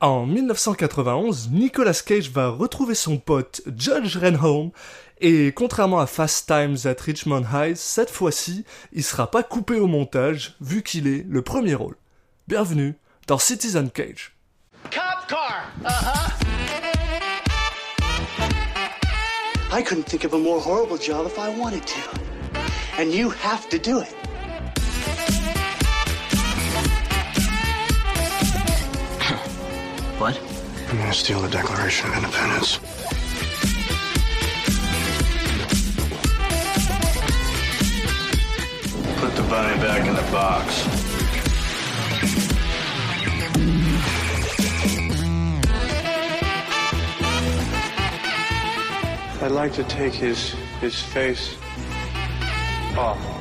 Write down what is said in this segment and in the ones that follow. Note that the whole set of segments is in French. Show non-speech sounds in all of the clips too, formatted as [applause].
En 1991, Nicolas Cage va retrouver son pote Judge Renholm et contrairement à Fast Times at Richmond High, cette fois-ci, il sera pas coupé au montage vu qu'il est le premier rôle. Bienvenue dans Citizen Cage. Cop car. Uh-huh. I couldn't think of a more horrible job if I wanted to. And you have to do it. I'm gonna steal the Declaration of Independence. Put the bunny back in the box. I'd like to take his his face off.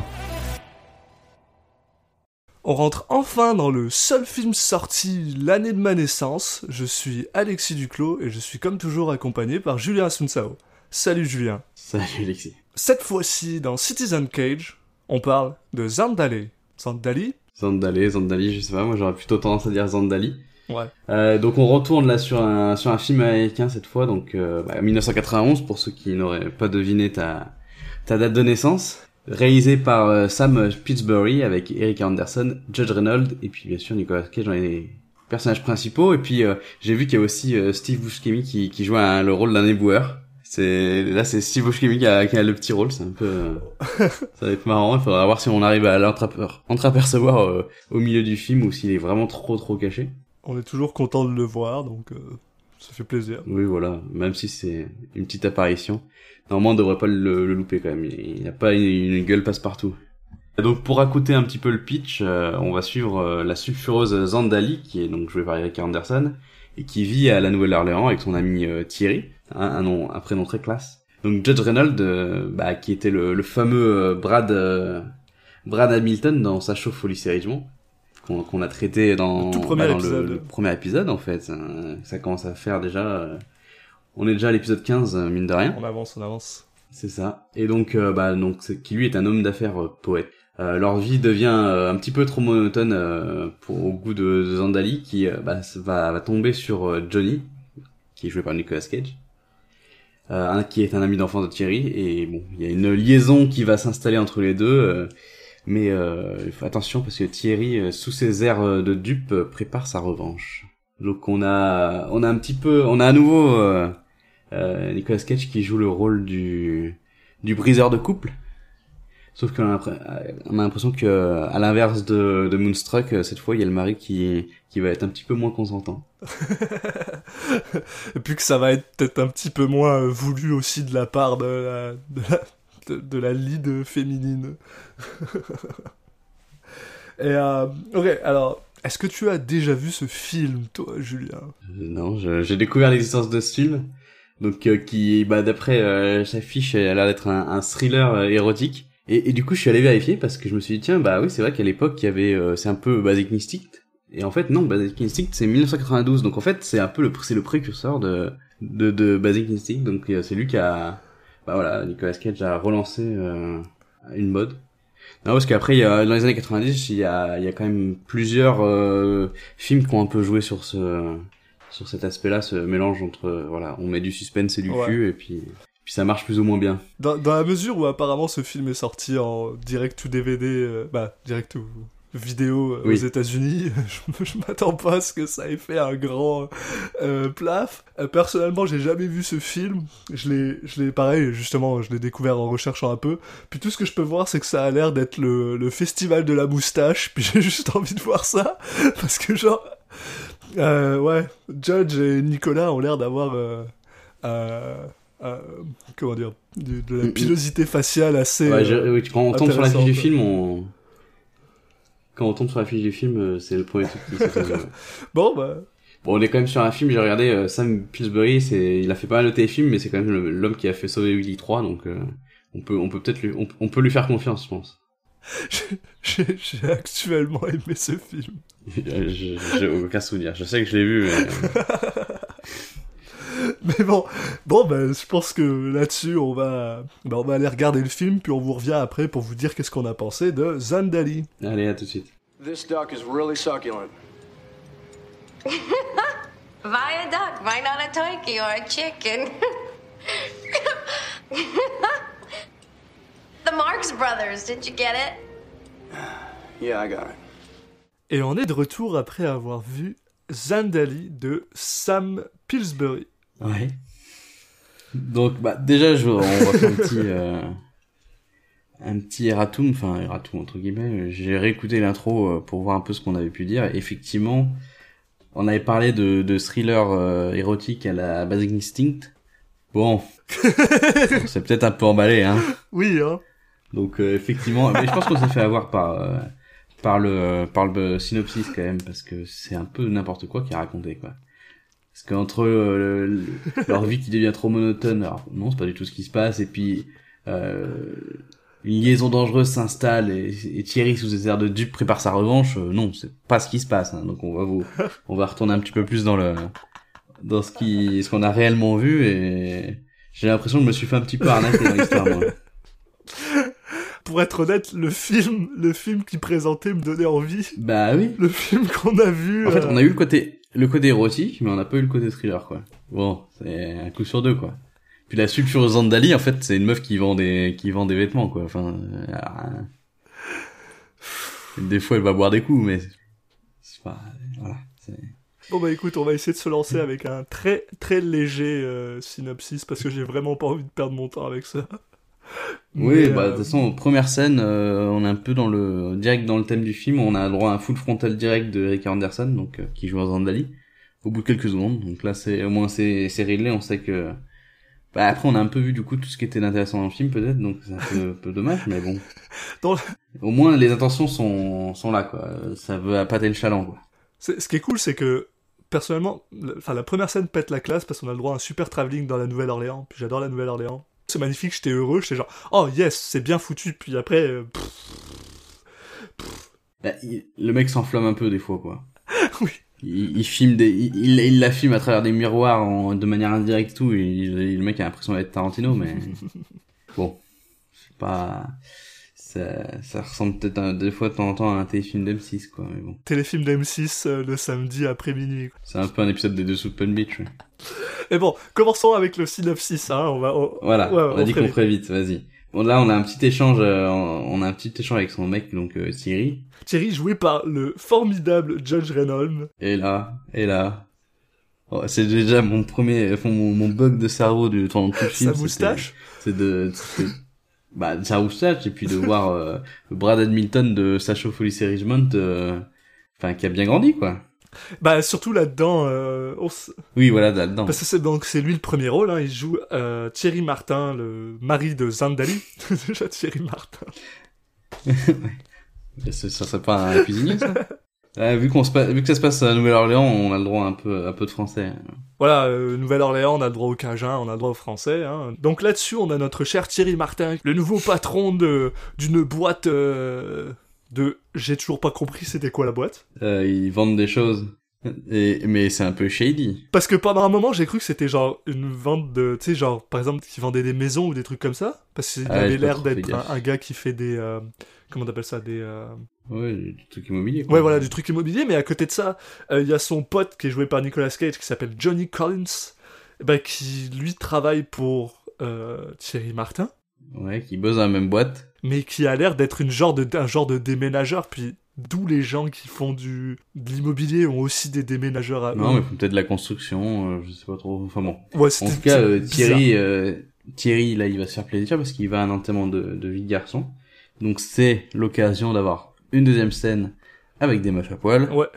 On rentre enfin dans le seul film sorti l'année de ma naissance. Je suis Alexis Duclos et je suis comme toujours accompagné par Julien Asunsao. Salut Julien. Salut Alexis. Cette fois-ci, dans Citizen Cage, on parle de Zandale. Zandali? Zandale, Zandali, je sais pas, moi j'aurais plutôt tendance à dire Zandali. Ouais. Euh, donc on retourne là sur un sur un film américain cette fois, donc euh, bah, 1991 pour ceux qui n'auraient pas deviné ta ta date de naissance. Réalisé par euh, Sam Pittsbury avec Eric Anderson, Judge Reynolds et puis bien sûr Nicolas Cage dans les personnages principaux. Et puis euh, j'ai vu qu'il y a aussi euh, Steve Buscemi qui joue le rôle d'un éboueur. C'est là c'est Steve Buscemi qui a, le petit rôle, c'est un peu ça va être marrant. Il faudra voir si on arrive à l'entraper- entreapercevoir euh, au milieu du film ou s'il est vraiment trop trop caché. On est toujours content de le voir, donc ça fait plaisir. Oui, voilà. Même si c'est une petite apparition. Normalement, on devrait pas le, louper quand même. Il n'y a pas une, gueule passe-partout. Donc, pour raconter un petit peu le pitch, euh, on va suivre euh, la sulfureuse Zandali, qui est donc jouée par Eric Anderson, et qui vit à la Nouvelle-Orléans avec son ami euh, Thierry, un, nom, un prénom très classe. Donc, Judge Reynolds, bah, qui était le, fameux Brad, Brad Hamilton dans Sa chauffe au lycée Richmond, qu'on a traité dans, Le tout premier bah, dans épisode. Le, le premier épisode, en fait. Euh, Ça commence à faire déjà... euh, on est déjà à l'épisode 15, euh, mine de rien. On avance, on avance. C'est ça. Et donc, euh, bah, donc, qui lui est un homme d'affaires euh, poète. Euh, leur vie devient un petit peu trop monotone euh, pour au goût de, de Zandali, qui bah, va, va tomber sur Johnny, qui est joué par Nicolas Cage, euh, un, qui est un ami d'enfance de Thierry. Et bon, il y a une liaison qui va s'installer entre les deux. Mais euh, attention parce que Thierry, euh, sous ses airs euh, de dupe, euh, prépare sa revanche. Donc on a, on a un petit peu, on a à nouveau euh, Nicolas Cage qui joue le rôle du du briseur de couple. Sauf qu'on a, on a l'impression que, à l'inverse de, Moonstruck, cette fois, il y a le mari qui, qui va être un petit peu moins consentant. [laughs] Et puis que ça va être peut-être un petit peu moins voulu aussi de la part de la, de la, de la lead féminine. [laughs] Et euh, ok, alors, est-ce que tu as déjà vu ce film, toi, Julien? Non, j'ai découvert l'existence de ce film. Donc, euh, qui, bah, d'après euh, sa fiche, elle a l'air d'être un, thriller euh, érotique. Et, du coup, je suis allé vérifier parce que je me suis dit, tiens, bah oui, c'est vrai qu'à l'époque, il y avait, euh, c'est un peu Basic Instinct. Et en fait, non, Basic Instinct, c'est 1992. Donc, en fait, c'est un peu le, c'est le précurseur de, de, de Basic Instinct. Donc, c'est lui qui a, bah voilà, Nicolas Cage a relancé une mode. Non, parce qu'après, il y a, dans les années 90, il y a, il y a quand même plusieurs euh, films qui ont un peu joué sur ce, sur cet aspect-là, ce mélange entre, euh, voilà, on met du suspense et du Ouais. cul, et puis, puis ça marche plus ou moins bien. dans, dans la mesure où apparemment ce film est sorti en direct ou DVD, euh, bah, direct ou vidéo euh, aux. États-Unis, [laughs] je, je m'attends pas à ce que ça ait fait un grand euh, plaf. Euh, personnellement, j'ai jamais vu ce film. Je l'ai, je l'ai pareil, justement, je l'ai découvert en recherchant un peu. Puis tout ce que je peux voir, c'est que ça a l'air d'être le, le festival de la moustache. Puis [laughs] j'ai juste envie de voir ça parce que genre, euh, ouais, Judge et Nicolas ont l'air d'avoir euh, comment dire, de, de la Mm, mm. pilosité faciale assez. Ouais, je- oui, quand on tombe sur la fiche du film, on... Quand on tombe sur la fiche du film, euh, c'est le premier truc qui fait. [laughs] Bon, bah, Bon, on est quand même sur un film, j'ai regardé euh, Sam Pillsbury, c'est, il a fait pas mal de téléfilms, mais c'est quand même l'homme qui a fait Sauver Willy 3, donc euh, on peut, on peut peut-être lui, on, on peut lui faire confiance, je pense. [laughs] j'ai actuellement aimé ce film. [laughs] J'ai aucun souvenir. Je sais que je l'ai vu, mais... [laughs] Mais bon, bon, bah, je pense que là-dessus, on va, bah, on va aller regarder le film, puis on vous revient après pour vous dire qu'est-ce qu'on a pensé de Zandali. Allez, à tout de suite. This duck is really succulent. [laughs] Buy a duck? Why not a turkey or a chicken? [laughs] the Marx Brothers. Did you get it? [sighs] Yeah, I got it. Et on est de retour après avoir vu Zandali de Sam Pillsbury. Ouais. Donc, bah, déjà, je, on va faire un petit, [laughs] euh, un petit erratum, enfin, erratum entre guillemets. J'ai réécouté l'intro euh, pour voir un peu ce qu'on avait pu dire. Effectivement, on avait parlé de, de thriller euh, érotique à la Basic Instinct. Bon, [laughs] c'est peut-être un peu emballé, hein. Oui, hein. Donc, euh, effectivement, mais je pense qu'on s'est fait avoir par, euh, par le, par le synopsis quand même, parce que c'est un peu n'importe quoi qui est raconté, quoi. Parce qu'entre euh, le- leur vie qui devient trop monotone, alors non, c'est pas du tout ce qui se passe, et puis euh, une liaison dangereuse s'installe et, et Thierry sous des airs de dupe prépare sa revanche, euh, non, c'est pas ce qui se passe. hein. donc on va vous, on va retourner un petit peu plus dans le, dans ce qui, ce qu'on a réellement vu, et j'ai l'impression que je me suis fait un petit peu arnaquer dans l'histoire. moi. Pour être honnête, le film, le film qui présentait me donnait envie. Bah oui. Le film qu'on a vu. En fait, euh, on a eu le côté, le côté érotique, mais on n'a pas eu le côté thriller, quoi. Bon, c'est un coup sur deux, quoi. Puis la sulfureuse Zandali, en fait, c'est une meuf qui vend des, qui vend des vêtements, quoi. Enfin, alors, euh, des fois, elle va boire des coups, mais c'est pas, voilà. Bon bah écoute, on va essayer de se lancer avec un très très léger euh, synopsis parce que j'ai vraiment pas envie de perdre mon temps avec ça. Oui, Mais, bah, euh, de toute façon, première scène, euh, on est un peu dans le, direct dans le thème du film, on a droit à un full frontal direct de Rick Anderson, donc, euh, qui joue en Zandali, au bout de quelques secondes. Donc là, c'est, au moins, c'est, c'est réglé, on sait que, bah, après, on a un peu vu, du coup, tout ce qui était intéressant dans le film, peut-être, donc c'est un peu, [laughs] peu dommage, mais bon. Dans Au moins, les intentions sont, sont là, quoi. Ça veut appâter le chaland, quoi. c'est- ce qui est cool, c'est que personnellement, le- enfin la première scène pète la classe parce qu'on a le droit à un super travelling dans la Nouvelle-Orléans. Puis j'adore la Nouvelle-Orléans. C'est magnifique, j'étais heureux, j'étais genre oh yes, c'est bien foutu. Puis après, euh, pff, Bah, le mec s'enflamme un peu, des fois, quoi. [laughs] oui. Il, il filme des, il, il, il la filme à travers des miroirs en, de manière indirecte tout, et le mec a l'impression d'être Tarantino, mais [laughs] bon, c'est pas, ça, ça ressemble peut-être des fois de temps en temps à un téléfilm d'M6, quoi, mais bon. Téléfilm d'M6 euh, le samedi après minuit. quoi. C'est un peu un épisode des deux sous de Palm Beach, ouais. [laughs] Et bon, commençons avec le synopsis. Hein, on va. on- Voilà, ouais, on a dit qu'on ferait vite, vas-y. Bon, là, on a un petit échange, euh, on a un petit échange avec son mec, donc euh, Thierry, Thierry joué par le formidable Judge Reynolds. et là, et là. Oh, c'est déjà mon premier, enfin, mon, mon bug de cerveau du, pendant tout le [laughs] film. Sa moustache. c'est de, bah, sa moustache, et puis de voir euh, Brad Hamilton de Sacho Felice Richmond, euh, enfin, qui a bien grandi, quoi. Bah surtout là-dedans, euh, s- Oui, voilà, là-dedans. parce que c'est donc c'est lui le premier rôle. Hein, il joue euh, Thierry Martin, le mari de Zandali. [laughs] Déjà Thierry Martin. [laughs] Ça, ça serait pas un cuisinier, ça? Euh, vu qu'on se vu que ça se passe à Nouvelle-Orléans, on a le droit à un peu, un peu de français. Voilà, euh, Nouvelle-Orléans, on a le droit au Cajun, on a le droit au français. Hein. Donc là-dessus, on a notre cher Thierry Martin, le nouveau patron de d'une boîte euh, de. J'ai toujours pas compris c'était quoi la boîte. Euh, ils vendent des choses. Et, mais c'est un peu shady. Parce que pendant un moment, j'ai cru que c'était genre une vente de, tu sais, genre par exemple qui vendait des maisons ou des trucs comme ça. Parce qu'il Ah avait l'air d'être un, un gars qui fait des, euh, comment t'appelles ça, des. euh, Ouais, du truc immobilier. quoi. Ouais, voilà, du truc immobilier, mais à côté de ça, euh, il y a son pote qui est joué par Nicolas Cage qui s'appelle Johnny Collins, ben, qui lui travaille pour Thierry Martin, Ouais, qui bossent dans la même boîte. mais qui a l'air d'être une genre de, un genre de déménageur, puis d'où les gens qui font du, de l'immobilier ont aussi des déménageurs à Non, mais eux. peut-être de la construction, euh, je sais pas trop. Enfin bon. Ouais, En tout cas, euh. Thierry, euh, Thierry, là, il va se faire plaisir parce qu'il va à un enterrement de, de vie de garçon. Donc c'est l'occasion d'avoir une deuxième scène avec des meufs à poil. Ouais,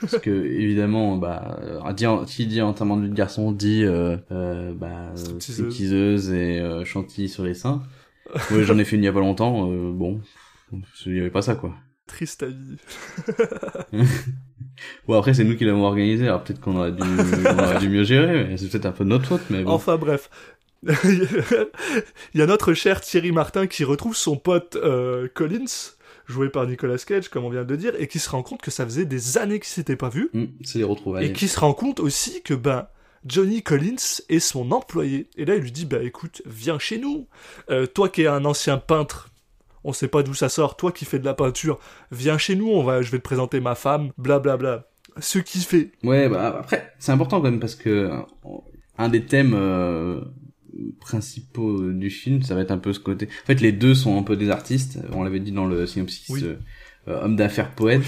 Parce que évidemment, bah, euh, dit, qui dit enterrement de vie de garçon dit euh, euh, bah, euh, Stripteaseuse. stripteaseuse et euh, chantilly sur les seins. Moi, j'en ai fait une il y a pas longtemps. euh, bon, il y avait pas ça quoi. Triste à vie. [laughs] Bon après c'est nous qui l'avons organisé, alors peut-être qu'on aurait dû, on aurait dû mieux gérer. mais C'est peut-être un peu de notre faute, mais bon. Enfin bref. [laughs] Il y a notre cher Thierry Martin qui retrouve son pote euh, Collins, joué par Nicolas Cage, comme on vient de le dire, et qui se rend compte que ça faisait des années qu'ils s'étaient pas vus. Hmm, c'est les retrouvailles. Et qui se rend compte aussi que ben Johnny Collins est son employé. Et là, il lui dit bah écoute, viens chez nous. Euh, toi qui es un ancien peintre, on sait pas d'où ça sort. Toi qui fais de la peinture, viens chez nous. On va, je vais te présenter ma femme. Blablabla. Bla, bla. ce qu'il fait. Ouais, bah après, c'est important quand même parce que euh, un des thèmes euh, principaux du film, ça va être un peu ce côté. En fait, les deux sont un peu des artistes. On l'avait dit dans le synopsis, Oui. euh, euh, homme d'affaires poète.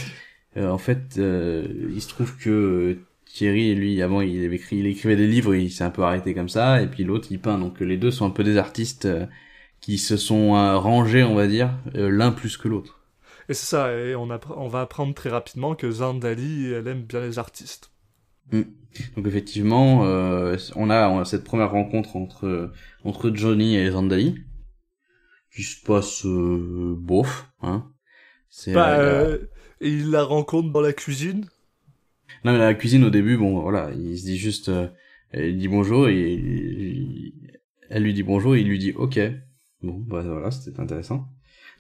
Euh, en fait, euh, il se trouve que Thierry, lui, avant, il, avait écrit, il écrivait des livres, il s'est un peu arrêté comme ça, et puis l'autre, il peint. Donc les deux sont un peu des artistes euh, qui se sont euh, rangés, on va dire, euh, l'un plus que l'autre. Et c'est ça, et on, va apprendre très rapidement que Zandali, elle aime bien les artistes. Donc effectivement, euh, on, a, on a cette première rencontre entre entre Johnny et Zandali qui se passe euh, bof, hein. Bah, euh, il et la rencontre dans la cuisine. non mais la cuisine au début, bon voilà, il se dit juste, il dit bonjour et il- elle lui dit bonjour et il lui dit ok. Bon bah voilà, c'était intéressant.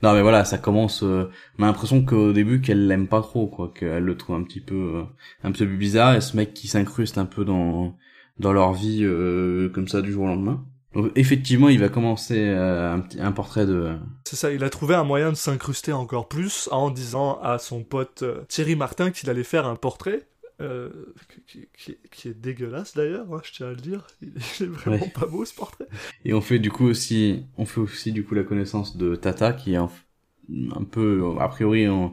Non mais voilà, ça commence. euh, on l'impression qu'au début qu'elle l'aime pas trop, quoi, qu'elle le trouve un petit peu, euh, un petit peu bizarre. Et ce mec qui s'incruste un peu dans dans leur vie euh, comme ça du jour au lendemain. Donc effectivement, il va commencer euh, un, petit, un portrait de. C'est ça, il a trouvé un moyen de s'incruster encore plus en disant à son pote euh, Thierry Martin qu'il allait faire un portrait. Euh, qui, qui- qui est dégueulasse d'ailleurs, hein, je tiens à le dire. Il est vraiment Ouais. pas beau ce portrait. Et on fait du coup aussi, on fait aussi du coup la connaissance de Tata, qui est un, un peu, a priori, un-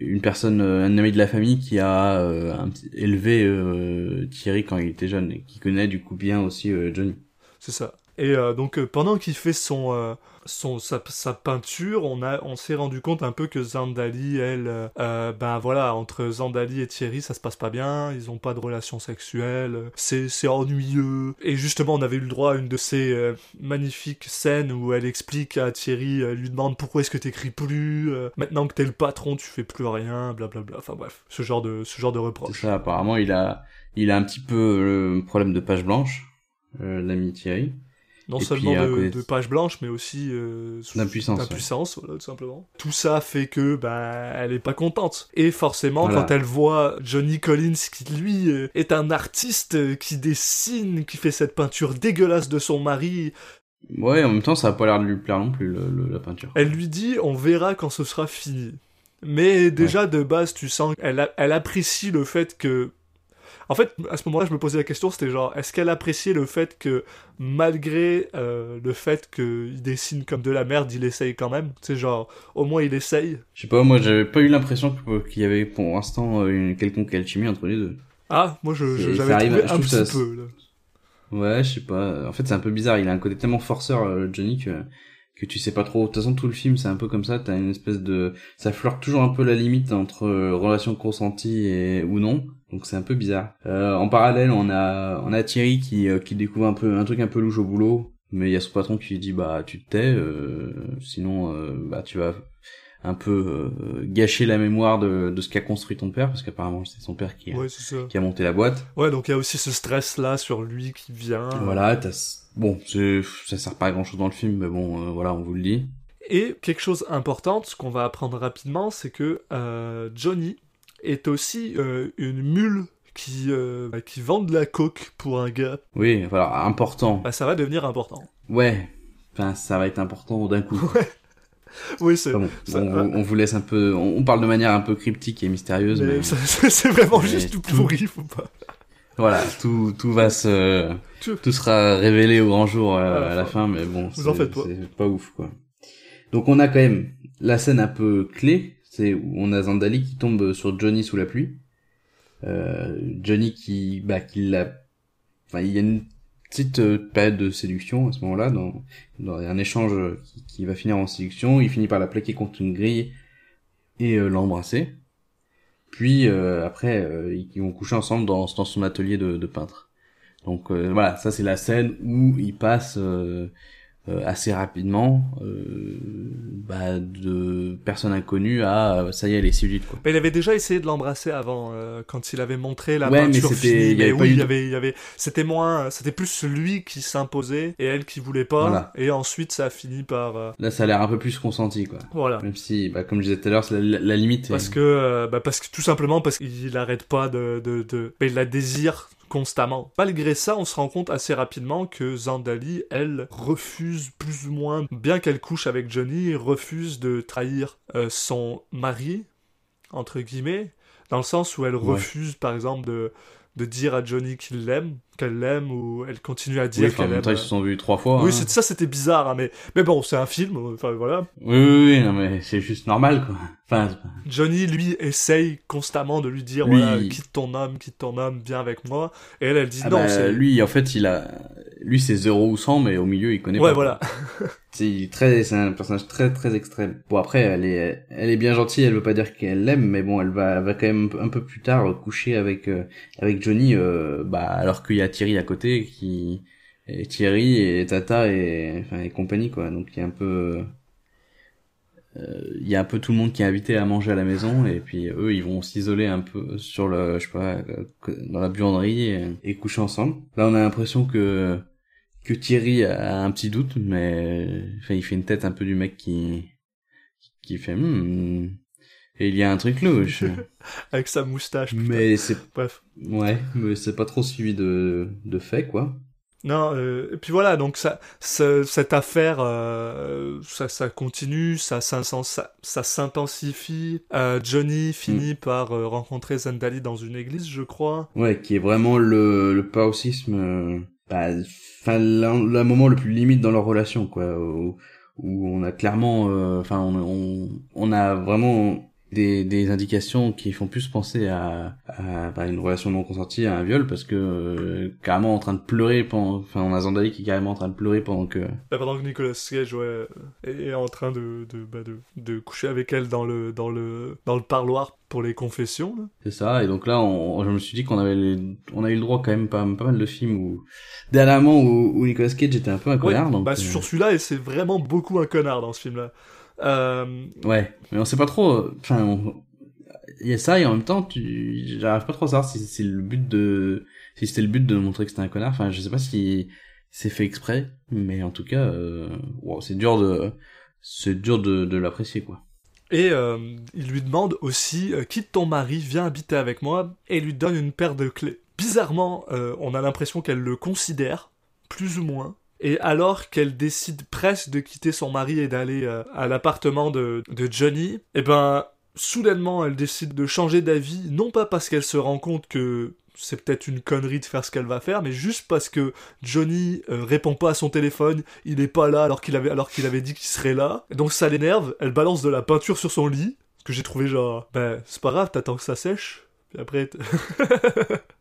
une personne, euh, un ami de la famille qui a euh, un petit- élevé euh, Thierry quand il était jeune et qui connaît du coup bien aussi Johnny. C'est ça. Et donc pendant qu'il fait son, son sa, peinture, on on s'est rendu compte un peu que Zandali, elle, euh, euh, ben voilà, entre Zandali et Thierry, ça se passe pas bien, ils ont pas de relation sexuelle, c'est c'est ennuyeux. Et justement, on avait eu le droit à une de ces euh, magnifiques scènes où elle explique à Thierry, elle lui demande pourquoi est-ce que t'écris plus, maintenant que t'es le patron, tu fais plus rien, blablabla. Enfin bref, ce genre de ce genre de reproche. ça, apparemment, il a, il a un petit peu le problème de page blanche, l'ami Thierry. Non Et seulement puis, de, de page blanche, mais aussi euh, D'impuissance, ouais. voilà, tout simplement. Tout ça fait que ben elle est pas contente. Et forcément, Voilà. quand elle voit Johnny Collins, qui lui euh, est un artiste euh, qui dessine, qui fait cette peinture dégueulasse de son mari, Ouais, en même temps, ça a pas l'air de lui plaire non plus, le, le- la peinture. elle lui dit on verra quand ce sera fini. Mais déjà de base, tu sens qu'elle elle apprécie le fait que en fait, à ce moment-là, je me posais la question, c'était genre, est-ce qu'elle appréciait le fait que, malgré euh, le fait qu'il dessine comme de la merde, il essaye quand même? Tu sais, genre, au moins il essaye. Je sais pas, moi, j'avais pas eu l'impression que- qu'il y avait pour l'instant euh, une quelconque alchimie entre les deux. Ah, moi je- je- j'avais arrive, trouvé un petit ça- peu, là. Ouais, je sais pas. En fait, c'est un peu bizarre. Il a un côté tellement forceur, euh, Johnny, que que tu sais pas trop. De toute façon, tout le film, c'est un peu comme ça. T'as une espèce de, ça flirte toujours un peu la limite entre euh, relation consentie et ou non. Donc c'est un peu bizarre. Euh, en parallèle, on a on a Thierry qui euh, qui découvre un peu un truc un peu louche au boulot. Mais il y a son patron qui lui dit bah tu te tais, euh, sinon euh, bah tu vas un peu euh, gâcher la mémoire de, de ce qu'a construit ton père parce qu'apparemment c'est son père qui a, Ouais, qui a monté la boîte. Ouais, donc il y a aussi ce stress-là sur lui qui vient. Voilà. Bon, ça sert pas à grand chose dans le film, mais bon, euh, voilà, on vous le dit. Et quelque chose d'important, ce qu'on va apprendre rapidement, c'est que euh, Johnny est aussi une mule qui, bah, qui vend de la coke pour un gars. Oui, voilà, important. Bah, ça va devenir important. Ouais, enfin, ça va être important d'un coup. [laughs] Oui, c'est... Enfin bon, on, on vous laisse un peu... On, parle de manière un peu cryptique et mystérieuse, mais, [laughs] c'est vraiment mais juste tout pourri, faut pas... voilà, tout, tout va se... Tout- sera révélé au grand jour euh, à la fin, mais bon, vous c'est, en faites pas. c'est pas ouf, quoi. Donc on a quand même la scène un peu clé, c'est où on a Zandali qui tombe sur Johnny sous la pluie. Euh, Johnny qui, bah, qui l'a, enfin, il y a une petite euh, période de séduction à ce moment-là, dans, un échange qui, va finir en séduction. Il finit par la plaquer contre une grille et euh, l'embrasser. Puis euh, après, ils vont coucher ensemble dans, son atelier de, de peintre. Donc voilà, ça c'est la scène où il passe euh, euh, assez rapidement bah, de personne inconnue à euh, ça y est, elle est séduite quoi. Mais il avait déjà essayé de l'embrasser avant, euh, quand il avait montré la Ouais, mais peinture c'était- finie. il y avait Mais oui, il y avait, il avait, c'était moins, c'était plus lui qui s'imposait et elle qui voulait pas. Voilà. Et ensuite, ça a fini par, euh, Là, ça a l'air un peu plus consenti quoi. voilà. Même si, bah, comme je disais tout à l'heure, c'est la, la limite. Parce est- que, euh, bah parce que tout simplement parce qu'il arrête pas de, de, de, mais il la désire constamment. Malgré ça, on se rend compte assez rapidement que Zandali, elle, refuse plus ou moins, bien qu'elle couche avec Johnny, refuse de trahir euh, son mari, entre guillemets, Dans le sens où elle refuse, par exemple, de, de dire à Johnny qu'il l'aime, qu'elle l'aime, ou elle continue à Oui, dire en qu'elle aime. temps, ils se sont vus trois fois. Oui, hein. ça c'était bizarre, hein, mais, mais bon, c'est un film, enfin voilà. Oui, oui, oui, non, mais c'est juste normal, quoi. Enfin, Johnny, lui, essaye constamment de lui dire, Lui, voilà, il- quitte ton homme, quitte ton homme, viens avec moi. Et elle, elle dit Ah non, bah, lui, en fait, il a, lui, c'est 0 ou 100, mais au milieu, il connaît Ouais, pas. voilà. quoi. [laughs] C'est très, c'est un personnage très, très extrême. Bon, après, elle est, elle est bien gentille, elle veut pas dire qu'elle l'aime, mais bon, elle va, elle va quand même un peu plus tard euh, coucher avec, euh, avec Johnny, euh, bah, alors qu'il y a Thierry à côté, qui, et Thierry et Tata et, enfin, et compagnie, quoi. Donc, il y a un peu, euh, il y a un peu tout le monde qui est invité à manger à la maison et puis eux ils vont s'isoler un peu sur le je sais pas dans la buanderie et, et coucher ensemble. Là on a l'impression que que Thierry a un petit doute mais enfin il fait une tête un peu du mec qui qui fait hmm, et il y a un truc louche. [laughs] Avec sa moustache. putain. mais c'est Bref. ouais, mais c'est pas trop suivi de de fait quoi. Non, euh, et puis voilà, donc ça, ça- cette affaire, euh, ça, ça continue, ça, ça, ça s'intensifie. Euh, Johnny finit par euh, rencontrer Zendali dans une église, je crois. Ouais, qui est vraiment le, le paroxysme, euh, bah, le moment le plus limite dans leur relation, quoi, où, on a clairement, euh, enfin, on, on a vraiment des, des indications qui font plus penser à, à bah, une relation non consentie, à un viol, parce que euh, carrément en train de pleurer pendant, enfin, on a Zandali qui est carrément en train de pleurer pendant que, Là, pendant que Nicolas Cage ouais, euh, est en train de, de, bah, de, de coucher avec elle dans le, dans le, dans le parloir pour les confessions. C'est ça, et donc là, on, je me suis dit qu'on avait, les- on a eu le droit quand même pas, pas mal de films où, dernièrement, où, où Nicolas Cage était un peu un connard, Ouais, donc. bah, euh, Sur celui-là, et c'est vraiment beaucoup un connard dans ce film-là. Euh, Ouais, mais on sait pas trop. Enfin, on- il y a ça et en même temps, tu, j'arrive pas trop à savoir si c'est le but de, si c'était le but de montrer que c'était un connard. Enfin, je sais pas si c'est fait exprès, mais en tout cas, euh, wow, c'est dur de, c'est dur de, de l'apprécier quoi. Et euh, il lui demande aussi, quitte ton mari, viens habiter avec moi, et lui donne une paire de clés. Bizarrement, on a l'impression qu'elle le considère, plus ou moins. Et alors qu'elle décide presque de quitter son mari et d'aller euh, à l'appartement de, de Johnny, eh ben, soudainement, elle décide de changer d'avis, non pas parce qu'elle se rend compte que c'est peut-être une connerie de faire ce qu'elle va faire, mais juste parce que Johnny euh, répond pas à son téléphone, il est pas là alors qu'il avait, avait dit qu'il serait là. Et donc ça l'énerve, elle balance de la peinture sur son lit, ce que j'ai trouvé genre, ben c'est pas grave, t'attends que ça sèche, puis après... [laughs]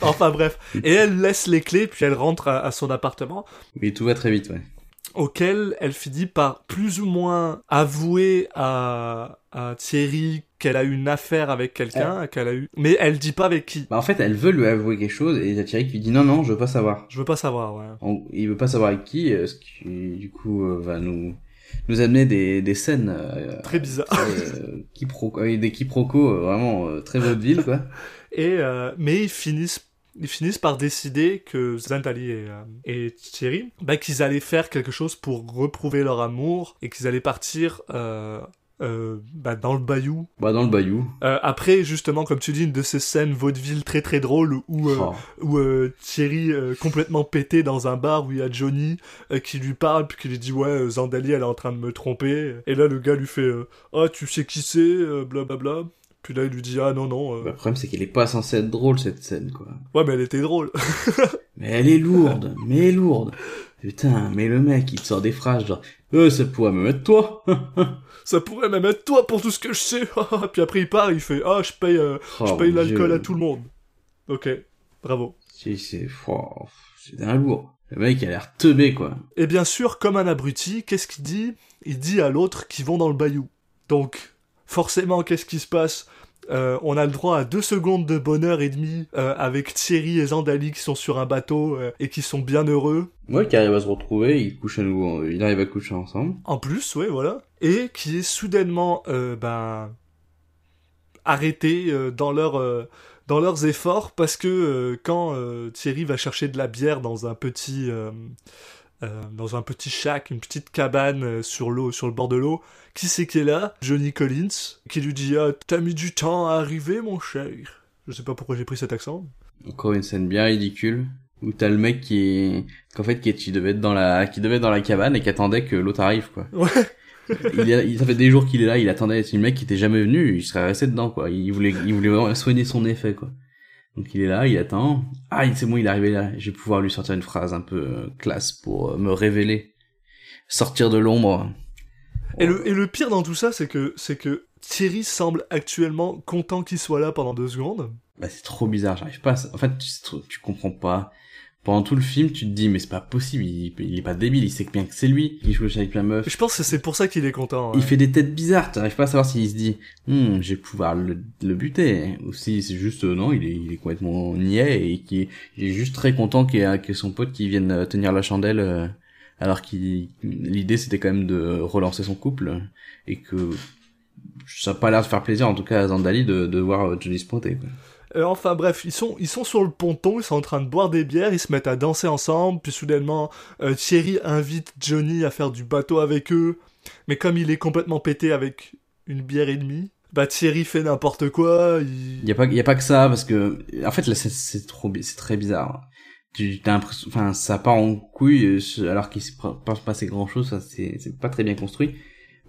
enfin bref. Et elle laisse les clés, puis elle rentre à, à son appartement, Oui, tout va très vite, ouais. auquel elle finit par plus ou moins avouer à, à Thierry qu'elle a eu une affaire avec quelqu'un, qu'elle a eu... Mais elle dit pas avec qui. Bah en fait, elle veut lui avouer quelque chose et il y a Thierry qui lui dit non non, je veux pas savoir. Je veux pas savoir, ouais. Il veut pas savoir avec qui, euh, ce qui du coup euh, va nous nous amener des des scènes euh, Très bizarre. très, euh, quiproquo- avec des quiproquos vraiment euh, très vaudeville quoi. [laughs] Et mais ils finissent ils finissent par décider que Zendali et, euh, et Thierry, bah, qu'ils allaient faire quelque chose pour reprouver leur amour et qu'ils allaient partir euh, euh, bah, dans le bayou. Bah dans le bayou. Euh, après, justement, comme tu dis, une de ces scènes vaudeville très très drôles où, euh, Oh. où euh, Thierry euh, complètement pété dans un bar où il y a Johnny euh, qui lui parle puis qui lui dit ouais Zendali elle est en train de me tromper et là le gars lui fait euh, ah tu sais qui c'est euh, blablabla puis là il lui dit ah non non euh, Bah, le problème c'est qu'elle est pas censée être drôle cette scène quoi. ouais mais elle était drôle [laughs] Mais elle est lourde, mais lourde. Putain, mais le mec il te sort des phrases genre euh ça pourrait me mettre toi. [laughs] ça pourrait même être toi pour tout ce que je sais [laughs] puis après il part il fait ah je paye euh, je Oh, paye l'alcool à tout le monde ok bravo Si c'est oh, c'est un lourd. Le mec il a l'air teubé quoi. Et bien sûr, comme un abruti, qu'est-ce qu'il dit? Il dit à l'autre qu'ils vont dans le bayou. Donc, forcément, qu'est-ce qui se passe? Euh, On a le droit à deux secondes de bonheur et demi euh, avec Thierry et Zandali qui sont sur un bateau euh, et qui sont bien heureux. Ouais, qui arrive à se retrouver, il couche à nouveau, il arrive à coucher ensemble. En plus, ouais, voilà. Et qui est soudainement, ben, arrêté dans leur... dans leurs efforts parce que quand Thierry va chercher de la bière dans un petit euh, dans un petit shack, une petite cabane euh, sur l'eau, sur le bord de l'eau, qui c'est qui est là? Johnny Collins, qui lui dit ah, t'as mis du temps à arriver mon cher. Je sais pas pourquoi j'ai pris cet accent. Encore une scène bien ridicule où t'as le mec qui est qu'en fait qui, est- qui devait être dans la qui devait être dans la cabane et qui attendait que l'autre arrive quoi. Ouais. il, il ça fait des jours qu'il est là, il attendait, c'est le mec qui était jamais venu, il serait resté dedans quoi. Il voulait, il voulait vraiment soigner son effet quoi. Donc il est là, il attend. Ah, c'est bon, il est arrivé là. Je vais pouvoir lui sortir une phrase un peu euh, classe pour euh, me révéler, sortir de l'ombre. Et le, et le pire dans tout ça, c'est que, c'est que Thierry semble actuellement content qu'il soit là pendant deux secondes. Bah c'est trop bizarre, j'arrive pas. À... En fait, tu, tu comprends pas pendant tout le film, tu te dis, mais c'est pas possible, il, il, est pas débile, il sait bien que c'est lui qui joue avec la meuf. Je pense que c'est pour ça qu'il est content. Il fait des têtes bizarres, t'arrives pas à savoir s'il se dit, hmm, je vais pouvoir le, le buter, ou si c'est juste, euh, non, il est, il est complètement niais et qui il est juste très content qu'il y ait son pote qui vienne euh, tenir la chandelle, euh, alors qu'il, l'idée c'était quand même de relancer son couple, et que ça a pas l'air de faire plaisir, en tout cas à Zandali, de, de voir Johnny se pointer, quoi. Euh, enfin bref, ils sont, ils sont sur le ponton, ils sont en train de boire des bières, ils se mettent à danser ensemble, puis soudainement euh, Thierry invite Johnny à faire du bateau avec eux, mais comme il est complètement pété avec une bière et demie, bah Thierry fait n'importe quoi. Il... y a pas, a pas que ça parce que en fait là c'est trop, c'est très bizarre. Tu t'as l'impression, enfin ça part en couille euh, alors qu'il se passe pas grand chose, ça c'est pas très bien construit.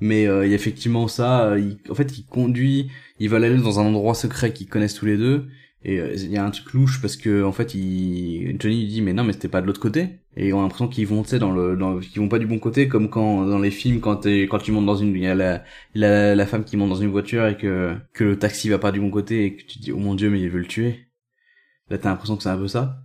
Mais euh, il y a effectivement ça. Il, en fait, il conduit, ils veulent aller dans un endroit secret qu'ils connaissent tous les deux. Et euh, il y a un truc louche parce que en fait, il, Johnny lui dit mais non mais c'était pas de l'autre côté. Et on a l'impression qu'ils vont tu sais dans le dans qu'ils vont pas du bon côté comme quand dans les films quand quand tu montes dans une il y a la, la la femme qui monte dans une voiture et que que le taxi va pas du bon côté et que tu te dis oh mon dieu mais il veut le tuer. Là t'as l'impression que c'est un peu ça.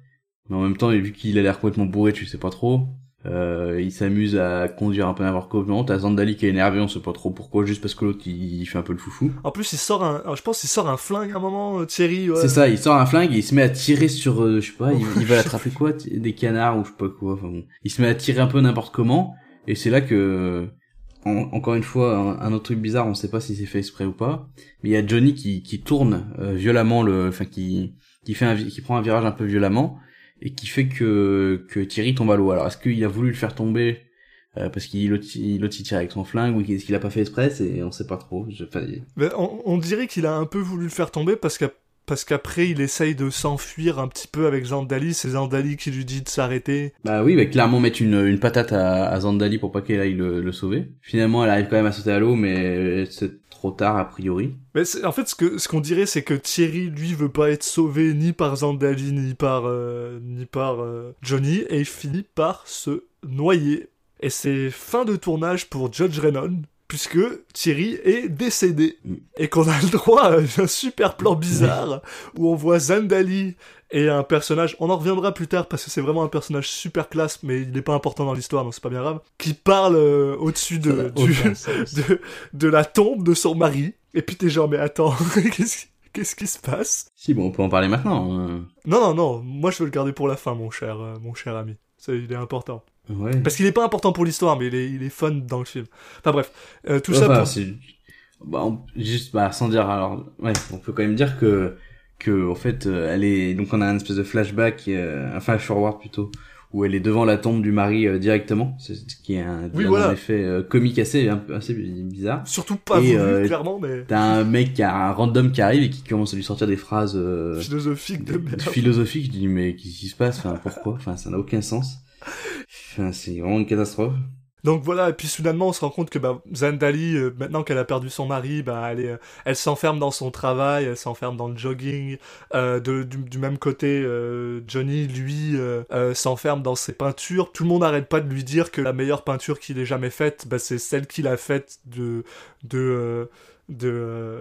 Mais en même temps vu qu'il a l'air complètement bourré tu sais pas trop. Euh, il s'amuse à conduire un peu n'importe comment. T'as Zandali qui est énervé, on sait pas trop pourquoi, juste parce que l'autre il fait un peu le foufou. En plus, il sort un, je pense, il sort un flingue à un moment, euh, Thierry. Ouais. C'est ça, il sort un flingue et il se met à tirer sur, euh, je sais pas, il, il va [laughs] attraper quoi, des canards ou je sais pas quoi. Enfin bon, il se met à tirer un peu n'importe comment et c'est là que, encore une fois, un, autre truc bizarre, on sait pas si c'est fait exprès ou pas, mais il y a Johnny qui, qui tourne violemment le, enfin qui, qui fait un, qui prend un virage un peu violemment et qui fait que, que Thierry tombe à l'eau. Alors est-ce qu'il a voulu le faire tomber euh, parce qu'il il tire avec son flingue ou est-ce qu'il a pas fait exprès? Et on sait pas trop. Je... On, on, dirait qu'il a un peu voulu le faire tomber parce qu'à parce qu'après il essaye de s'enfuir un petit peu avec Zandali, c'est Zandali qui lui dit de s'arrêter. Bah oui, mais clairement mettre une, une patate à, à Zandali pour pas qu'elle aille le, le, sauver. Finalement elle arrive quand même à sauter à l'eau, mais c'est trop tard a priori. Mais en fait ce que ce qu'on dirait c'est que Thierry lui veut pas être sauvé ni par Zandali ni par euh, ni par euh, Johnny et il finit par se noyer. Et c'est fin de tournage pour Judge Renon puisque Thierry est décédé. Et qu'on a le droit à un super plan bizarre où on voit Zandali et un personnage, on en reviendra plus tard parce que c'est vraiment un personnage super classe, mais il n'est pas important dans l'histoire, donc c'est pas bien grave, qui parle euh, au-dessus de, [laughs] de, de, la tombe de son mari. Et puis t'es genre, mais attends, [laughs] qu'est-ce Qu'est-ce qui se passe? Si, bon, on peut en parler maintenant. Hein. Non, non, non, moi je veux le garder pour la fin, mon cher, euh, mon cher ami. Ça, il est important. Ouais. Parce qu'il est pas important pour l'histoire, mais il est, il est fun dans le film. Enfin bref, euh, tout ça pour... Bah, juste, bah, sans dire, alors, ouais, on peut quand même dire que, que, en fait, euh, elle est, donc on a un espèce de flashback, euh, un flash forward plutôt, où elle est devant la tombe du mari euh, directement, ce qui est un, oui, voilà. effet comique assez, assez bizarre. Surtout pas et, voulu, clairement, mais... T'as un mec, qui a un random qui arrive et qui commence à lui sortir des phrases... philosophiques de merde. Philosophiques, je dis, mais qu'est-ce qui se passe? Enfin, pourquoi? Enfin, ça n'a aucun sens. C'est vraiment une catastrophe. Donc voilà, et puis soudainement on se rend compte que bah, Zandali, euh, maintenant qu'elle a perdu son mari, bah, euh, elle s'enferme dans son travail, elle s'enferme dans le jogging. Euh, du, même côté, Johnny, lui, s'enferme dans ses peintures. Tout le monde n'arrête pas de lui dire que la meilleure peinture qu'il ait jamais faite, bah, c'est celle qu'il a faite de... de de,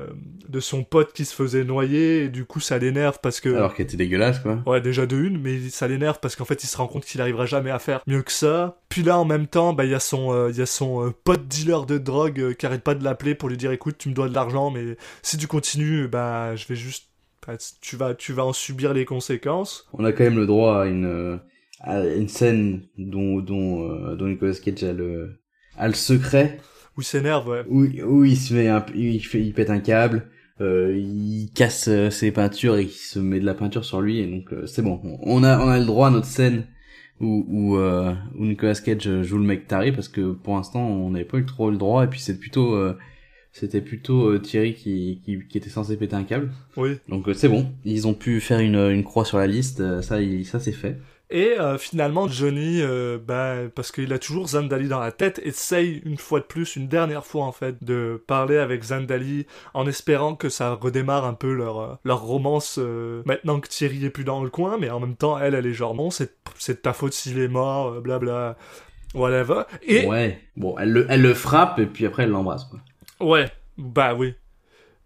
de son pote qui se faisait noyer, et du coup ça l'énerve parce que... Alors qu'elle était dégueulasse quoi. Ouais, déjà de une, mais ça l'énerve parce qu'en fait il se rend compte qu'il arrivera jamais à faire mieux que ça. Puis là en même temps, bah il y a son, euh, y a son euh, pote dealer de drogue euh, qui arrête pas de l'appeler pour lui dire écoute tu me dois de l'argent, mais si tu continues, bah je vais juste... tu vas, tu vas en subir les conséquences. On a quand même le droit à une, à une scène dont, dont, dont Nicolas Cage a le, a le secret où il s'énerve, ouais. Où, où il se met un, il fait, il pète un câble, euh, il casse euh, ses peintures et il se met de la peinture sur lui et donc euh, c'est bon. On a, on a le droit à notre scène où, où, euh, où Nicolas Cage joue le mec taré parce que pour l'instant on n'avait pas eu trop le droit et puis c'est plutôt, c'était plutôt Thierry qui, qui, qui, était censé péter un câble. Oui. Donc c'est bon, ils ont pu faire une, une croix sur la liste, ça, ça c'est fait. Et euh, finalement, Johnny, euh, bah, parce qu'il a toujours Zandali dans la tête, essaye une fois de plus, une dernière fois en fait, de parler avec Zandali en espérant que ça redémarre un peu leur, euh, leur romance euh, maintenant que Thierry est plus dans le coin, mais en même temps, elle, elle est genre non, c'est de ta faute s'il est mort, blabla, whatever. Et Ouais. Bon, elle le, elle le frappe et puis après elle l'embrasse. Ouais, bah oui.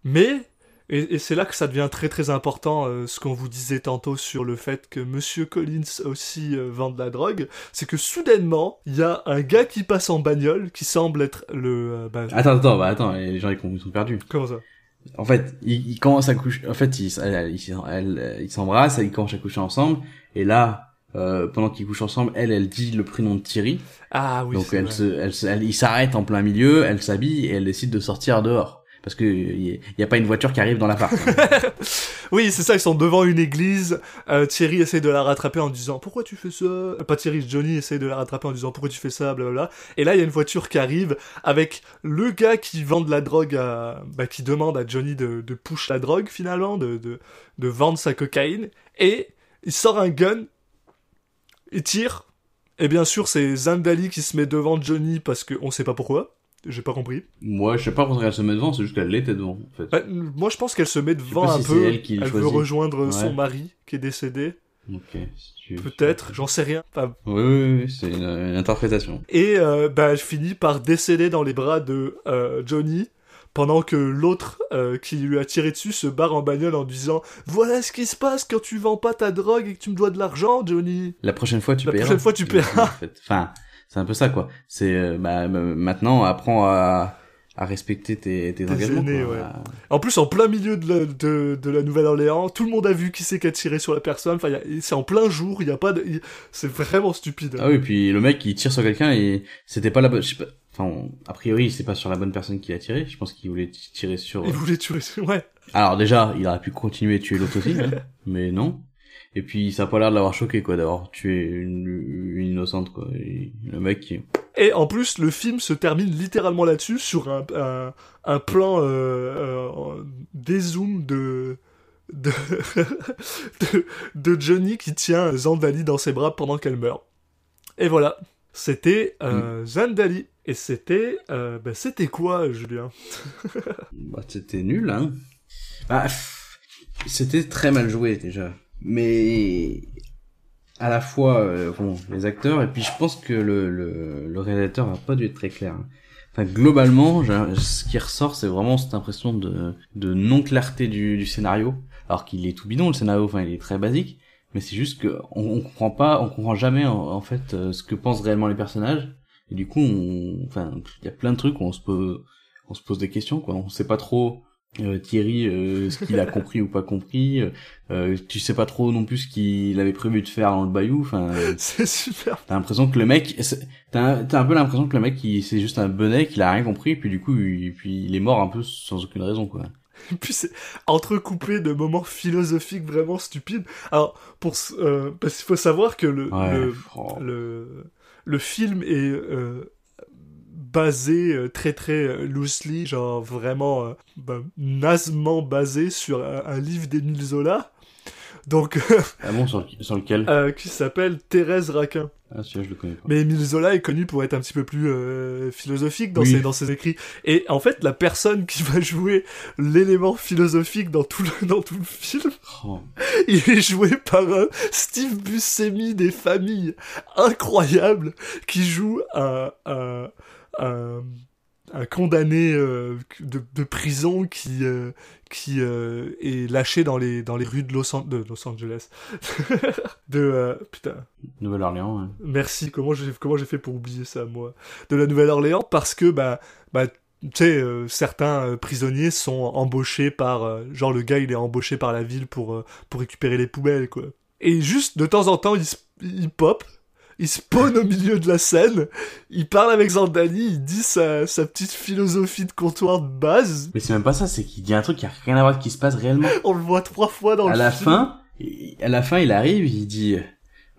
Mais, et, et c'est là que ça devient très très important, euh, ce qu'on vous disait tantôt sur le fait que Monsieur Collins aussi euh, vend de la drogue, c'est que soudainement, il y a un gars qui passe en bagnole, qui semble être le... euh, bah, Attends, attends, bah attends, les gens ils sont perdus. comment ça? En fait, ils, ils commencent à coucher. En fait, ils s'embrassent, ils commencent à coucher ensemble. Et là, euh, pendant qu'ils couchent ensemble, elle, elle dit le prénom de Thierry. Ah oui, Donc elle se, elle, se- elle- il s'arrête en plein milieu, elle s'habille et elle décide de sortir dehors. Parce que il y, a pas une voiture qui arrive dans l'appart. [laughs] Oui, c'est ça, ils sont devant une église. Euh, Thierry essaie de la rattraper en disant pourquoi tu fais ça? Pas Thierry, Johnny essaie de la rattraper en disant pourquoi tu fais ça, blablabla. Et là, il y a une voiture qui arrive avec le gars qui vend de la drogue bah, qui demande à Johnny de, push la drogue finalement, de, vendre sa cocaïne. Et il sort un gun, il tire. Et bien sûr, c'est Zandali qui se met devant Johnny parce que on sait pas pourquoi. J'ai pas compris. Moi, je sais pas pourquoi elle se met devant, c'est juste qu'elle l'était devant, en fait. Bah, moi, je pense qu'elle se met devant un si peu. elle qui veut rejoindre son mari qui est décédé. Ok. si Peut-être, j'en sais rien. Enfin, Oui, oui, oui, c'est une, une interprétation. Et euh, bah, elle finit par décéder dans les bras de euh, Johnny, pendant que l'autre euh, qui lui a tiré dessus se barre en bagnole en disant Voilà ce qui se passe quand tu vends pas ta drogue et que tu me dois de l'argent, Johnny. La prochaine fois, tu La paieras. prochaine fois, tu paieras. En fait. Enfin, c'est un peu ça, quoi. C'est, euh, bah, maintenant, apprends à, à respecter tes, tes engagements. aînés, quoi. ouais. À- En plus, en plein milieu de la, de, de la Nouvelle-Orléans, tout le monde a vu qui c'est qui a tiré sur la personne. Enfin, c'est en plein jour, il y a pas de. C'est vraiment stupide. Ah oui, puis le mec, il tire sur quelqu'un et c'était pas la bonne, enfin, on- a priori, c'est pas sur la bonne personne qui a tiré. Je pense qu'il voulait tirer sur. Il voulait tuer. [laughs] Ouais. Alors déjà, il aurait pu continuer à tuer l'autre aussi, hein, [laughs] mais non. Et puis ça a pas l'air de l'avoir choqué quoi, d'avoir tué une, une innocente quoi. Et le mec qui. Et en plus, le film se termine littéralement là-dessus, sur un, un, un plan euh, euh, dézoom de, de, [laughs] de, de Johnny qui tient Zandali dans ses bras pendant qu'elle meurt. Et voilà. C'était euh, Zandali. Et c'était... euh, bah, c'était quoi, Julien? [laughs] Bah c'était nul hein. Bah, c'était très mal joué déjà. Mais à la fois euh, bon les acteurs et puis je pense que le le, le réalisateur a pas dû être très clair. hein. Enfin globalement, ce qui ressort c'est vraiment cette impression de de non clarté du, du scénario. Alors qu'il est tout bidon le scénario, enfin il est très basique. Mais c'est juste que on, comprend pas, on comprend jamais en, fait euh, ce que pensent réellement les personnages. Et du coup, on, enfin, il y a plein de trucs où on se pose, on se pose des questions, quoi. On sait pas trop euh, Thierry euh, ce qu'il a compris ou pas compris. Euh, tu sais pas trop non plus ce qu'il avait prévu de faire dans le bayou. Enfin, [laughs] C'est super. t'as l'impression que le mec, c'est- t'as un, un peu l'impression que le mec, il c'est juste un bonnet, qu'il a rien compris, et puis du coup, il, puis il est mort un peu sans aucune raison, quoi. Et puis c'est entrecoupé de moments philosophiques vraiment stupides. Alors, pour, euh, parce qu'il faut savoir que le, Ouais. le, Oh. le, le film est euh, basé euh, très très euh, loosely, genre vraiment euh, bah, nasement basé sur un, un livre d'Émile Zola, donc [laughs] Ah bon, sur, le- sur lequel? euh, qui s'appelle Thérèse Raquin. Ah, je le connais pas. Mais Émile Zola est connu pour être un petit peu plus euh, philosophique dans, Oui. ses, dans ses écrits. Et en fait, la personne qui va jouer l'élément philosophique dans tout le, [laughs] dans tout le film, Oh. [laughs] il est joué par un Steve Buscemi des familles incroyable qui joue un, un, un, un condamné euh, de, de prison qui, euh, qui euh, est lâché dans les, dans les rues de Los, An- de Los Angeles. [laughs] de, putain, Nouvelle-Orléans. Merci. Comment j'ai fait pour oublier ça moi? De la Nouvelle-Orléans parce que bah bah tu sais euh, certains euh, prisonniers sont embauchés par euh, genre le gars il est embauché par la ville pour pour récupérer les poubelles quoi. Et juste de temps en temps il pop, il spawn au milieu de la scène, il parle avec Zandali, il dit sa, sa petite philosophie de comptoir de base. Mais c'est même pas ça, c'est qu'il dit un truc qui a rien à voir avec ce qui se passe réellement. On le voit trois fois dans à le la film. fin, à la fin, il arrive, il dit,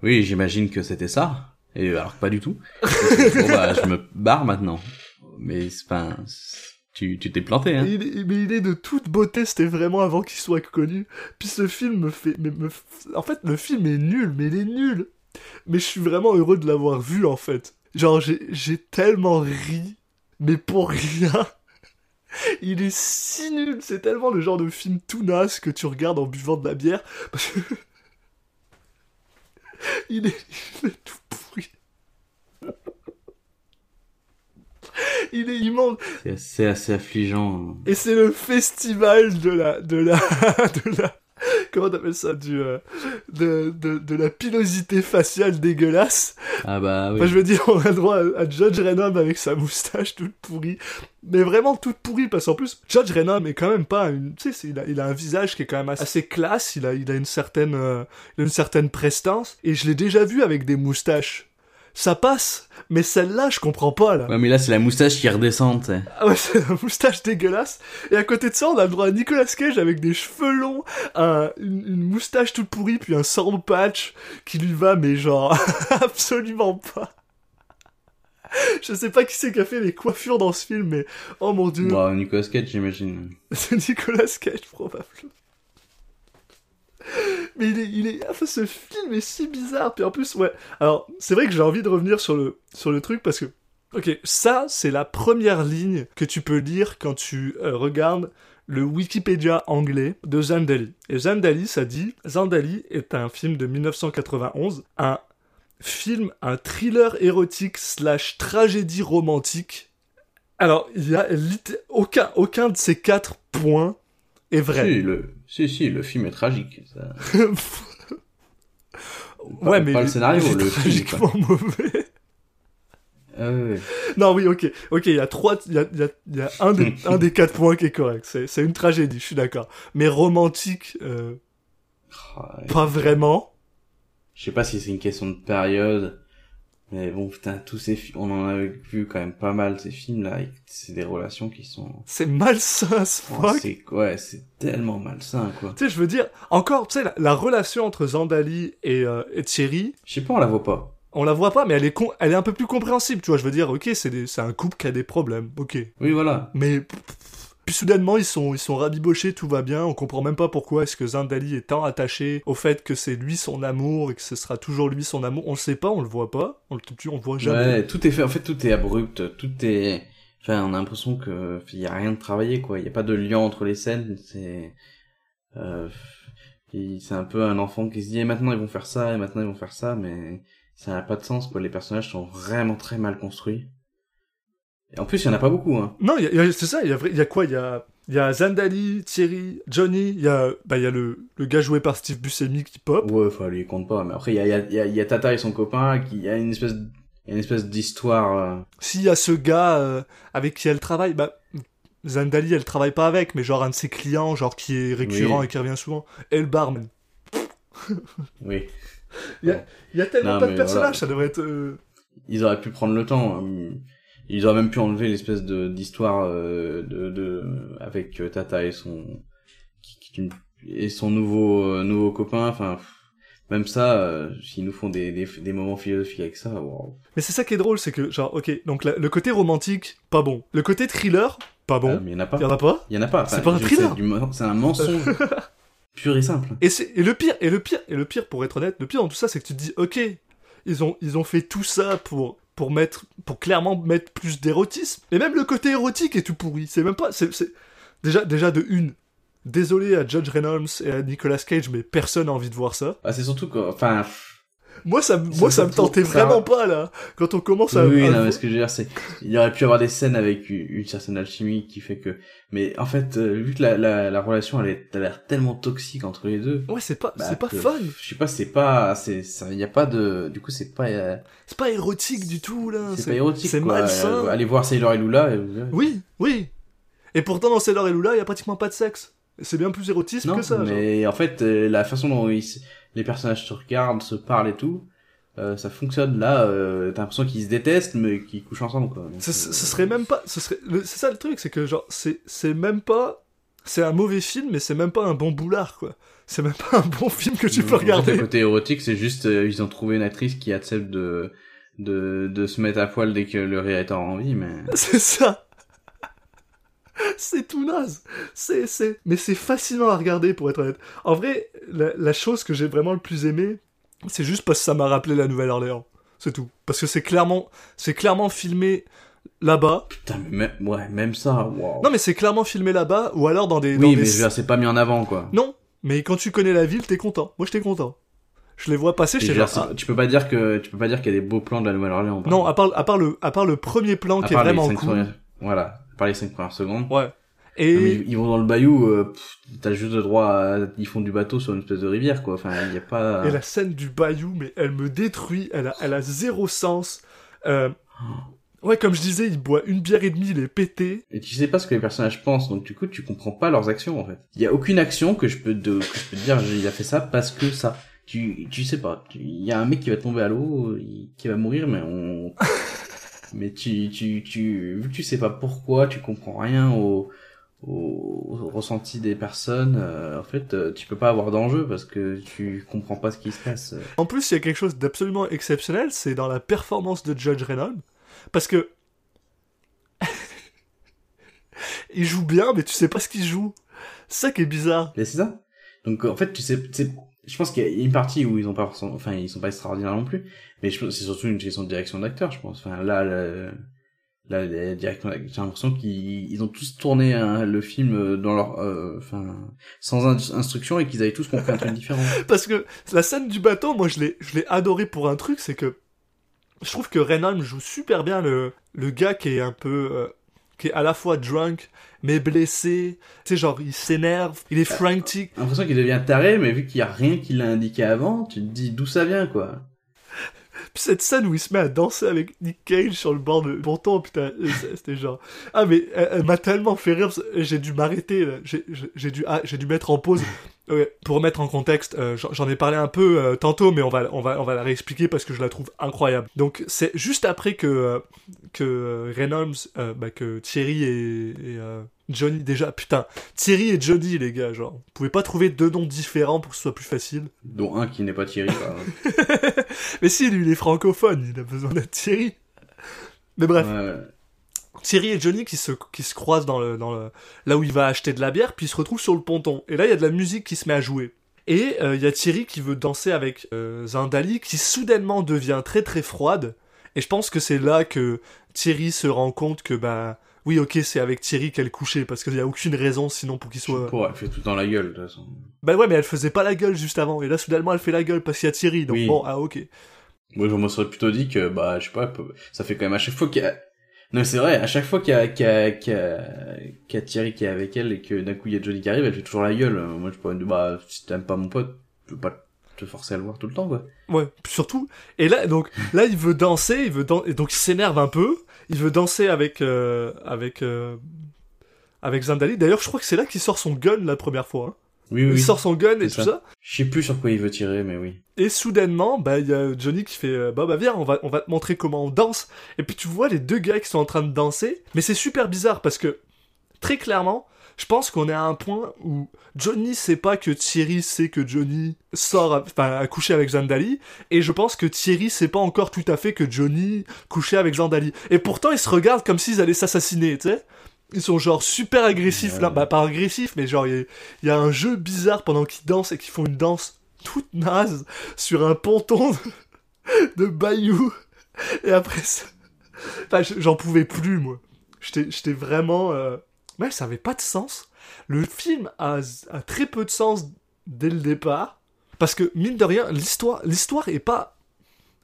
oui, j'imagine que c'était ça. Et alors que pas du tout. [laughs] bon bah, je me barre maintenant. Mais c'est pas, tu, tu t'es planté, hein. Il mais il est de toute beauté, c'était vraiment avant qu'il soit connu. Puis ce film me fait... Mais me, en fait, le film est nul, mais il est nul. Mais je suis vraiment heureux de l'avoir vu en fait. Genre, j'ai tellement ri, mais pour rien. [laughs] Il est si nul, c'est tellement le genre de film tout naze que tu regardes en buvant de la bière. Parce que... [laughs] il, est... il est tout pourri. [laughs] Il est immonde. C'est assez, assez affligeant. Et c'est le festival de la, de la, de la, [laughs] comment t'appelles ça, du, euh, de, de, de la pilosité faciale dégueulasse. Ah bah oui. Enfin, je veux dire, on a droit à, à Judge Renom avec sa moustache toute pourrie. Mais vraiment toute pourrie, parce qu'en plus, Judge Renom est quand même pas une, tu sais, il a, il a un visage qui est quand même assez classe, il a, il a une certaine, euh, il a une certaine prestance, et je l'ai déjà vu avec des moustaches. Ça passe, mais celle-là, je comprends pas, là. Ouais, mais là, c'est la moustache qui redescend. Ah ouais, [laughs] c'est un moustache dégueulasse. Et à côté de ça, on a le droit à Nicolas Cage avec des cheveux longs, un- une, une moustache toute pourrie, puis un sound patch qui lui va, mais genre, [laughs] absolument pas. Je sais pas qui c'est qui a fait les coiffures dans ce film, mais oh mon dieu, Bon, Nicolas Cage, j'imagine. [laughs] c'est Nicolas Cage probablement. Mais il est, enfin, ce film est si bizarre. Puis en plus, ouais. Alors, c'est vrai que j'ai envie de revenir sur le, sur le truc parce que, ok, ça, c'est la première ligne que tu peux lire quand tu euh, regardes le Wikipédia anglais de Zandali. Et Zandali, ça dit, Zandali est un film de 1991, un film, un thriller érotique slash tragédie romantique. Alors, il y a aucun, aucun de ces quatre points est vrai. Si, le... si, si, le film est tragique. Ça... [laughs] ouais, mais pas le scénario, le film, tragiquement [laughs] mauvais. Ah ouais, ouais. Non, oui, ok, ok, il y a trois, il y a, il y a- il y a un, des, [laughs] un des quatre points qui est correct. C'est, c'est une tragédie, je suis d'accord. Mais romantique, euh, Ah, pas vraiment. Je sais pas si c'est une question de période, mais bon, putain, tous ces films, on en a vu quand même pas mal, ces films-là, c'est des relations qui sont... C'est malsain as Oh, fuck. c'est ouais, c'est tellement malsain, quoi. tu sais, je veux dire, encore, tu sais, la, la relation entre Zandali et, euh, et Thierry, Je sais pas, on la voit pas. on la voit pas, mais elle est, con- elle est un peu plus compréhensible, tu vois. Je veux dire, ok, c'est, des- c'est un couple qui a des problèmes, ok. Oui, voilà. Mais puis soudainement ils sont ils sont rabibochés, tout va bien. On comprend même pas pourquoi est-ce que Zindali est tant attaché au fait que c'est lui son amour et que ce sera toujours lui son amour. On le sait pas, on le voit pas, on le on le voit jamais. Ouais, tout est fait, en fait, tout est abrupt, tout est... Enfin, on a l'impression que il y a rien de travaillé, quoi. Il y a pas de lien entre les scènes, c'est... Euh... C'est un peu un enfant qui se dit, et maintenant ils vont faire ça, et maintenant ils vont faire ça, mais ça n'a pas de sens, quoi. Les personnages sont vraiment très mal construits. Et en plus, il y en a pas beaucoup, hein. Non, c'est ça. Il y a y quoi Il y a il y a Zandali, Thierry, Johnny. Il y a bah y a le le gars joué par Steve Buscemi qui pop. Ouais, enfin, lui, il compte pas. Mais après, il y a, y, a, y Tata et son copain, qui il y a une espèce, une espèce d'histoire. euh, S'il y a ce gars euh, avec qui elle travaille, bah Zandali elle travaille pas avec, mais genre un de ses clients, genre qui est récurrent Oui. et qui revient souvent. Et le barman. Oui. Il y a tellement Non, pas de personnages, voilà. ça devrait être. euh, Ils auraient pu prendre le temps. hein. Ils auraient même pu enlever l'espèce de d'histoire euh, de, de avec euh, Tata et son qui, qui et son nouveau euh, nouveau copain. Enfin, même ça, euh, s'ils nous font des, des des moments philosophiques avec ça, wow. Mais c'est ça qui est drôle, c'est que, genre, ok, donc la- le côté romantique, pas bon. Le côté thriller, pas bon. il y en a pas. Il y en a pas? Il y en a pas. C'est pas un thriller. c'est un mensonge [laughs] pur et simple. Et, c'est- et le pire, et le pire, et le pire, pour être honnête, le pire dans tout ça, c'est que tu te dis, ok, ils ont, ils ont fait tout ça pour, pour clairement mettre plus d'érotisme. Et même le côté érotique est tout pourri. C'est même pas, c'est, c'est- déjà, déjà de une. Désolé à Judge Reynolds et à Nicolas Cage, mais personne n'a envie de voir ça. Ah, c'est surtout que, enfin, Moi, ça, me- moi, Ça, ça me tentait ça- vraiment pas, là. Quand on commence à, oui, à- non, mais ce que je veux dire, c'est, il aurait pu y avoir des scènes avec une, certaine alchimie qui fait que, mais en fait, euh, vu que la, la, la relation, elle est, elle a l'air tellement toxique entre les deux. Ouais, c'est pas, bah, c'est pas que- fun. Je sais pas, c'est pas, c'est, ça, y a pas de, du coup, c'est pas, euh, C'est pas érotique du tout, là. c'est pas érotique, C'est quoi. malsain. Euh, allez voir Sailor et Lula. et- Oui, oui. Et pourtant, dans Sailor et Lula, il y a pratiquement pas de sexe. C'est bien plus érotisme Non, que ça. genre. mais en fait, euh, la façon dont ils les personnages se regardent, se parlent et tout, euh, ça fonctionne. Là, euh, t'as l'impression qu'ils se détestent, mais qu'ils couchent ensemble, quoi. Donc, Ce, ce- euh, ce serait même pas. Ce serait. C'est ça le truc, c'est que genre, c'est, c'est même pas. C'est un mauvais film, mais c'est même pas un bon boulard, quoi. C'est même pas un bon film que tu peux En regarder. Le côté érotique, c'est juste, euh, ils ont trouvé une actrice qui accepte de, de, de se mettre à poil dès que le réalisateur a envie, mais... [laughs] C'est ça. [laughs] C'est tout naze. C'est, c'est, mais c'est fascinant à regarder pour être honnête. En vrai, la, la chose que j'ai vraiment le plus aimé, c'est juste parce que ça m'a rappelé la Nouvelle-Orléans. C'est tout. Parce que c'est clairement, c'est clairement filmé là-bas. Putain, mais même, ouais, même ça. Non, mais c'est clairement filmé là-bas, ou alors dans des. dans oui, des- mais je veux dire, c'est pas mis en avant, quoi. Non, mais quand tu connais la ville, t'es content. Moi, j'étais content. Je les vois passer, genre. c'est- tu peux pas dire que, tu peux pas dire qu'il y a des beaux plans de la Nouvelle-Orléans. ah. Non, à part, à part le, à part le premier plan À qui est vraiment cool. Voilà. À part les cinq premières secondes. Ouais. Non, Et ils ils vont dans le bayou, euh, t'as juste le droit à... Ils font du bateau sur une espèce de rivière, quoi. Enfin, il y a pas... Et la scène du bayou, mais elle me détruit, elle a, elle a zéro sens. Euh, ouais, comme je disais, il boit une bière et demie, il est pété. Et tu sais pas ce que les personnages pensent, donc du coup, tu comprends pas leurs actions, en fait. Il y a aucune action que je peux te, que je peux te dire, il a fait ça parce que ça. Tu, tu sais pas. Il y a un mec qui va tomber à l'eau, qui va mourir, mais on... [laughs] mais tu, tu, tu, vu que tu sais pas pourquoi, tu comprends rien au, au, au ressenti des personnes, euh, en fait, euh, tu peux pas avoir d'enjeu parce que tu comprends pas ce qui se passe. En plus, il y a quelque chose d'absolument exceptionnel, c'est dans la performance de Judge Reynolds. Parce que. [laughs] il joue bien, mais tu sais pas ce qu'il joue. C'est ça qui est bizarre. Mais c'est ça. Donc en fait, tu sais, je pense qu'il y a une partie où ils ont pas, enfin ils sont pas extraordinaires non plus, mais je pense c'est surtout une question de direction d'acteur, je pense. Enfin là, là, la direction, j'ai l'impression qu'ils ils ont tous tourné hein, le film dans leur, euh, enfin sans in- instruction et qu'ils avaient tous compris un truc différent. [laughs] Parce que la scène du bateau, moi, je l'ai, je l'ai adoré pour un truc, c'est que je trouve que Reynolds joue super bien le, le gars qui est un peu, euh, qui est à la fois drunk, mais blessé. Tu sais, genre, il s'énerve, il est frantic. J'ai l'impression qu'il devient taré, mais vu qu'il y a rien qui l'a indiqué avant, tu te dis d'où ça vient quoi. Puis cette scène où il se met à danser avec Nick Cage sur le bord de ponton, putain, euh, c'était genre... Ah, mais elle, elle m'a tellement fait rire, j'ai dû m'arrêter, j'ai dû, ah, j'ai dû mettre en pause. Ouais, pour remettre en contexte, euh, j'en ai parlé un peu euh, tantôt, mais on va, on, va, on va la réexpliquer parce que je la trouve incroyable. Donc, c'est juste après que, euh, que Reynolds, bah, que Thierry et, et, Johnny, déjà, putain, Thierry et Johnny, les gars, genre, vous pouvez pas trouver deux noms différents pour que ce soit plus facile Dont un qui n'est pas Thierry. [laughs] Mais si, lui, il est francophone, il a besoin d'être Thierry. Mais bref, Ouais, ouais. Thierry et Johnny qui se, qui se croisent dans le, dans le, là où il va acheter de la bière, puis ils se retrouvent sur le ponton. Et là, il y a de la musique qui se met à jouer. Et euh, il y a Thierry qui veut danser avec euh, Zindali, qui soudainement devient très très froide. Et je pense que c'est là que Thierry se rend compte que, bah, oui, ok, c'est avec Thierry qu'elle couchait, parce qu'il n'y a aucune raison sinon pour qu'il soit... Pour, elle fait tout dans la gueule de toute façon. Bah ouais, mais elle faisait pas la gueule juste avant. Et là, soudainement, elle fait la gueule parce qu'il y a Thierry. Donc Oui. bon, ah ok. Moi, je me serais plutôt dit que, bah, je sais pas, ça fait quand même à chaque fois qu'il y a... Non, c'est vrai, à chaque fois qu'il y a, qu'il y a, y a, Thierry qui est avec elle et que d'un coup il y a Johnny qui arrive, elle fait toujours la gueule. Moi, je pourrais me dire, bah, si t'aimes pas mon pote, je peux pas te forcer à le voir tout le temps, quoi. Ouais, surtout. Et là, donc, là, il veut danser, il veut dan- et donc il s'énerve un peu. Il veut danser avec, euh, avec, euh, avec Zandali. D'ailleurs, je crois que c'est là qu'il sort son gun la première fois. hein. Oui, oui. Il sort son gun et tout ça. ça. Je sais plus sur quoi il veut tirer, mais oui. Et soudainement, bah, il y a Johnny qui fait, euh, bah, bah, viens, on va, on va te montrer comment on danse. Et puis tu vois les deux gars qui sont en train de danser. Mais c'est super bizarre parce que, très clairement, je pense qu'on est à un point où Johnny sait pas que Thierry sait que Johnny sort, à- enfin, a couché avec Zandali, et je pense que Thierry sait pas encore tout à fait que Johnny couchait avec Zandali. Et pourtant, ils se regardent comme s'ils allaient s'assassiner, tu sais. Ils sont genre super agressifs Ouais. là, bah pas agressifs, mais genre il y a- il y, a un jeu bizarre pendant qu'ils dansent et qu'ils font une danse toute naze sur un ponton de bayou. Et après ça, enfin, je- j'en pouvais plus moi. J'étais j'étais vraiment, euh... ouais, ça avait pas de sens. Le film a, a très peu de sens dès le départ parce que mine de rien, l'histoire, l'histoire est pas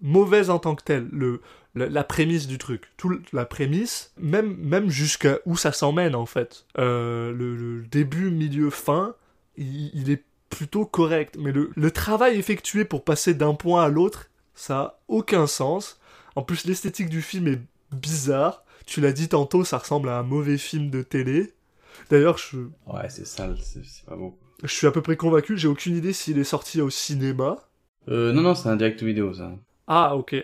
mauvaise en tant que telle. Le, la, la prémisse du truc, tout la prémisse, même même jusqu'à où ça s'emmène en fait. Euh, le, le début, milieu, fin, il, il est plutôt correct. Mais le, le travail effectué pour passer d'un point à l'autre, ça a aucun sens. En plus, l'esthétique du film est bizarre. Tu l'as dit tantôt, ça ressemble à un mauvais film de télé. D'ailleurs, je, Ouais, c'est sale, c'est pas beau. je suis à peu près convaincu, j'ai aucune idée s'il est sorti au cinéma. Euh, non, non, c'est un direct vidéo, ça. Ah, ok.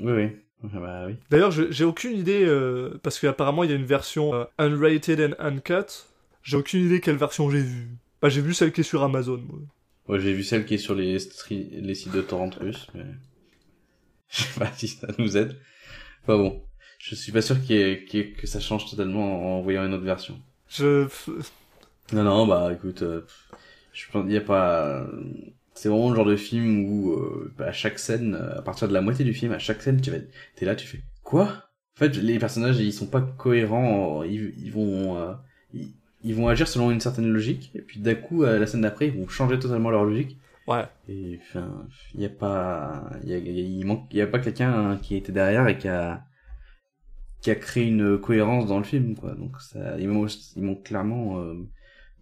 Oui, oui. Ah Bah oui. D'ailleurs, j'ai aucune idée, euh, parce qu'apparemment il y a une version euh, unrated and uncut. J'ai aucune idée quelle version j'ai vue. Bah, j'ai vu celle qui est sur Amazon. moi. Ouais, j'ai vu celle qui est sur les, les sites de torrent russes, mais... [laughs] Je sais pas si ça nous aide. Enfin bon. Je suis pas sûr qu'il y ait- qu'il y ait- que ça change totalement en voyant une autre version. Je... Non, non, bah écoute, euh, je pense il y a pas... c'est vraiment le genre de film où euh, à chaque scène, euh, à partir de la moitié du film, à chaque scène, tu vas, t'es là, tu fais quoi? En fait, les personnages ils sont pas cohérents, ils, ils vont euh, ils, ils vont agir selon une certaine logique, et puis d'un coup, à la scène d'après, ils vont changer totalement leur logique. Ouais. Et enfin, il y a pas, il y a, il manque, il y a pas quelqu'un qui était derrière et qui a qui a créé une cohérence dans le film, quoi. Donc ça, il manque, il manque clairement euh,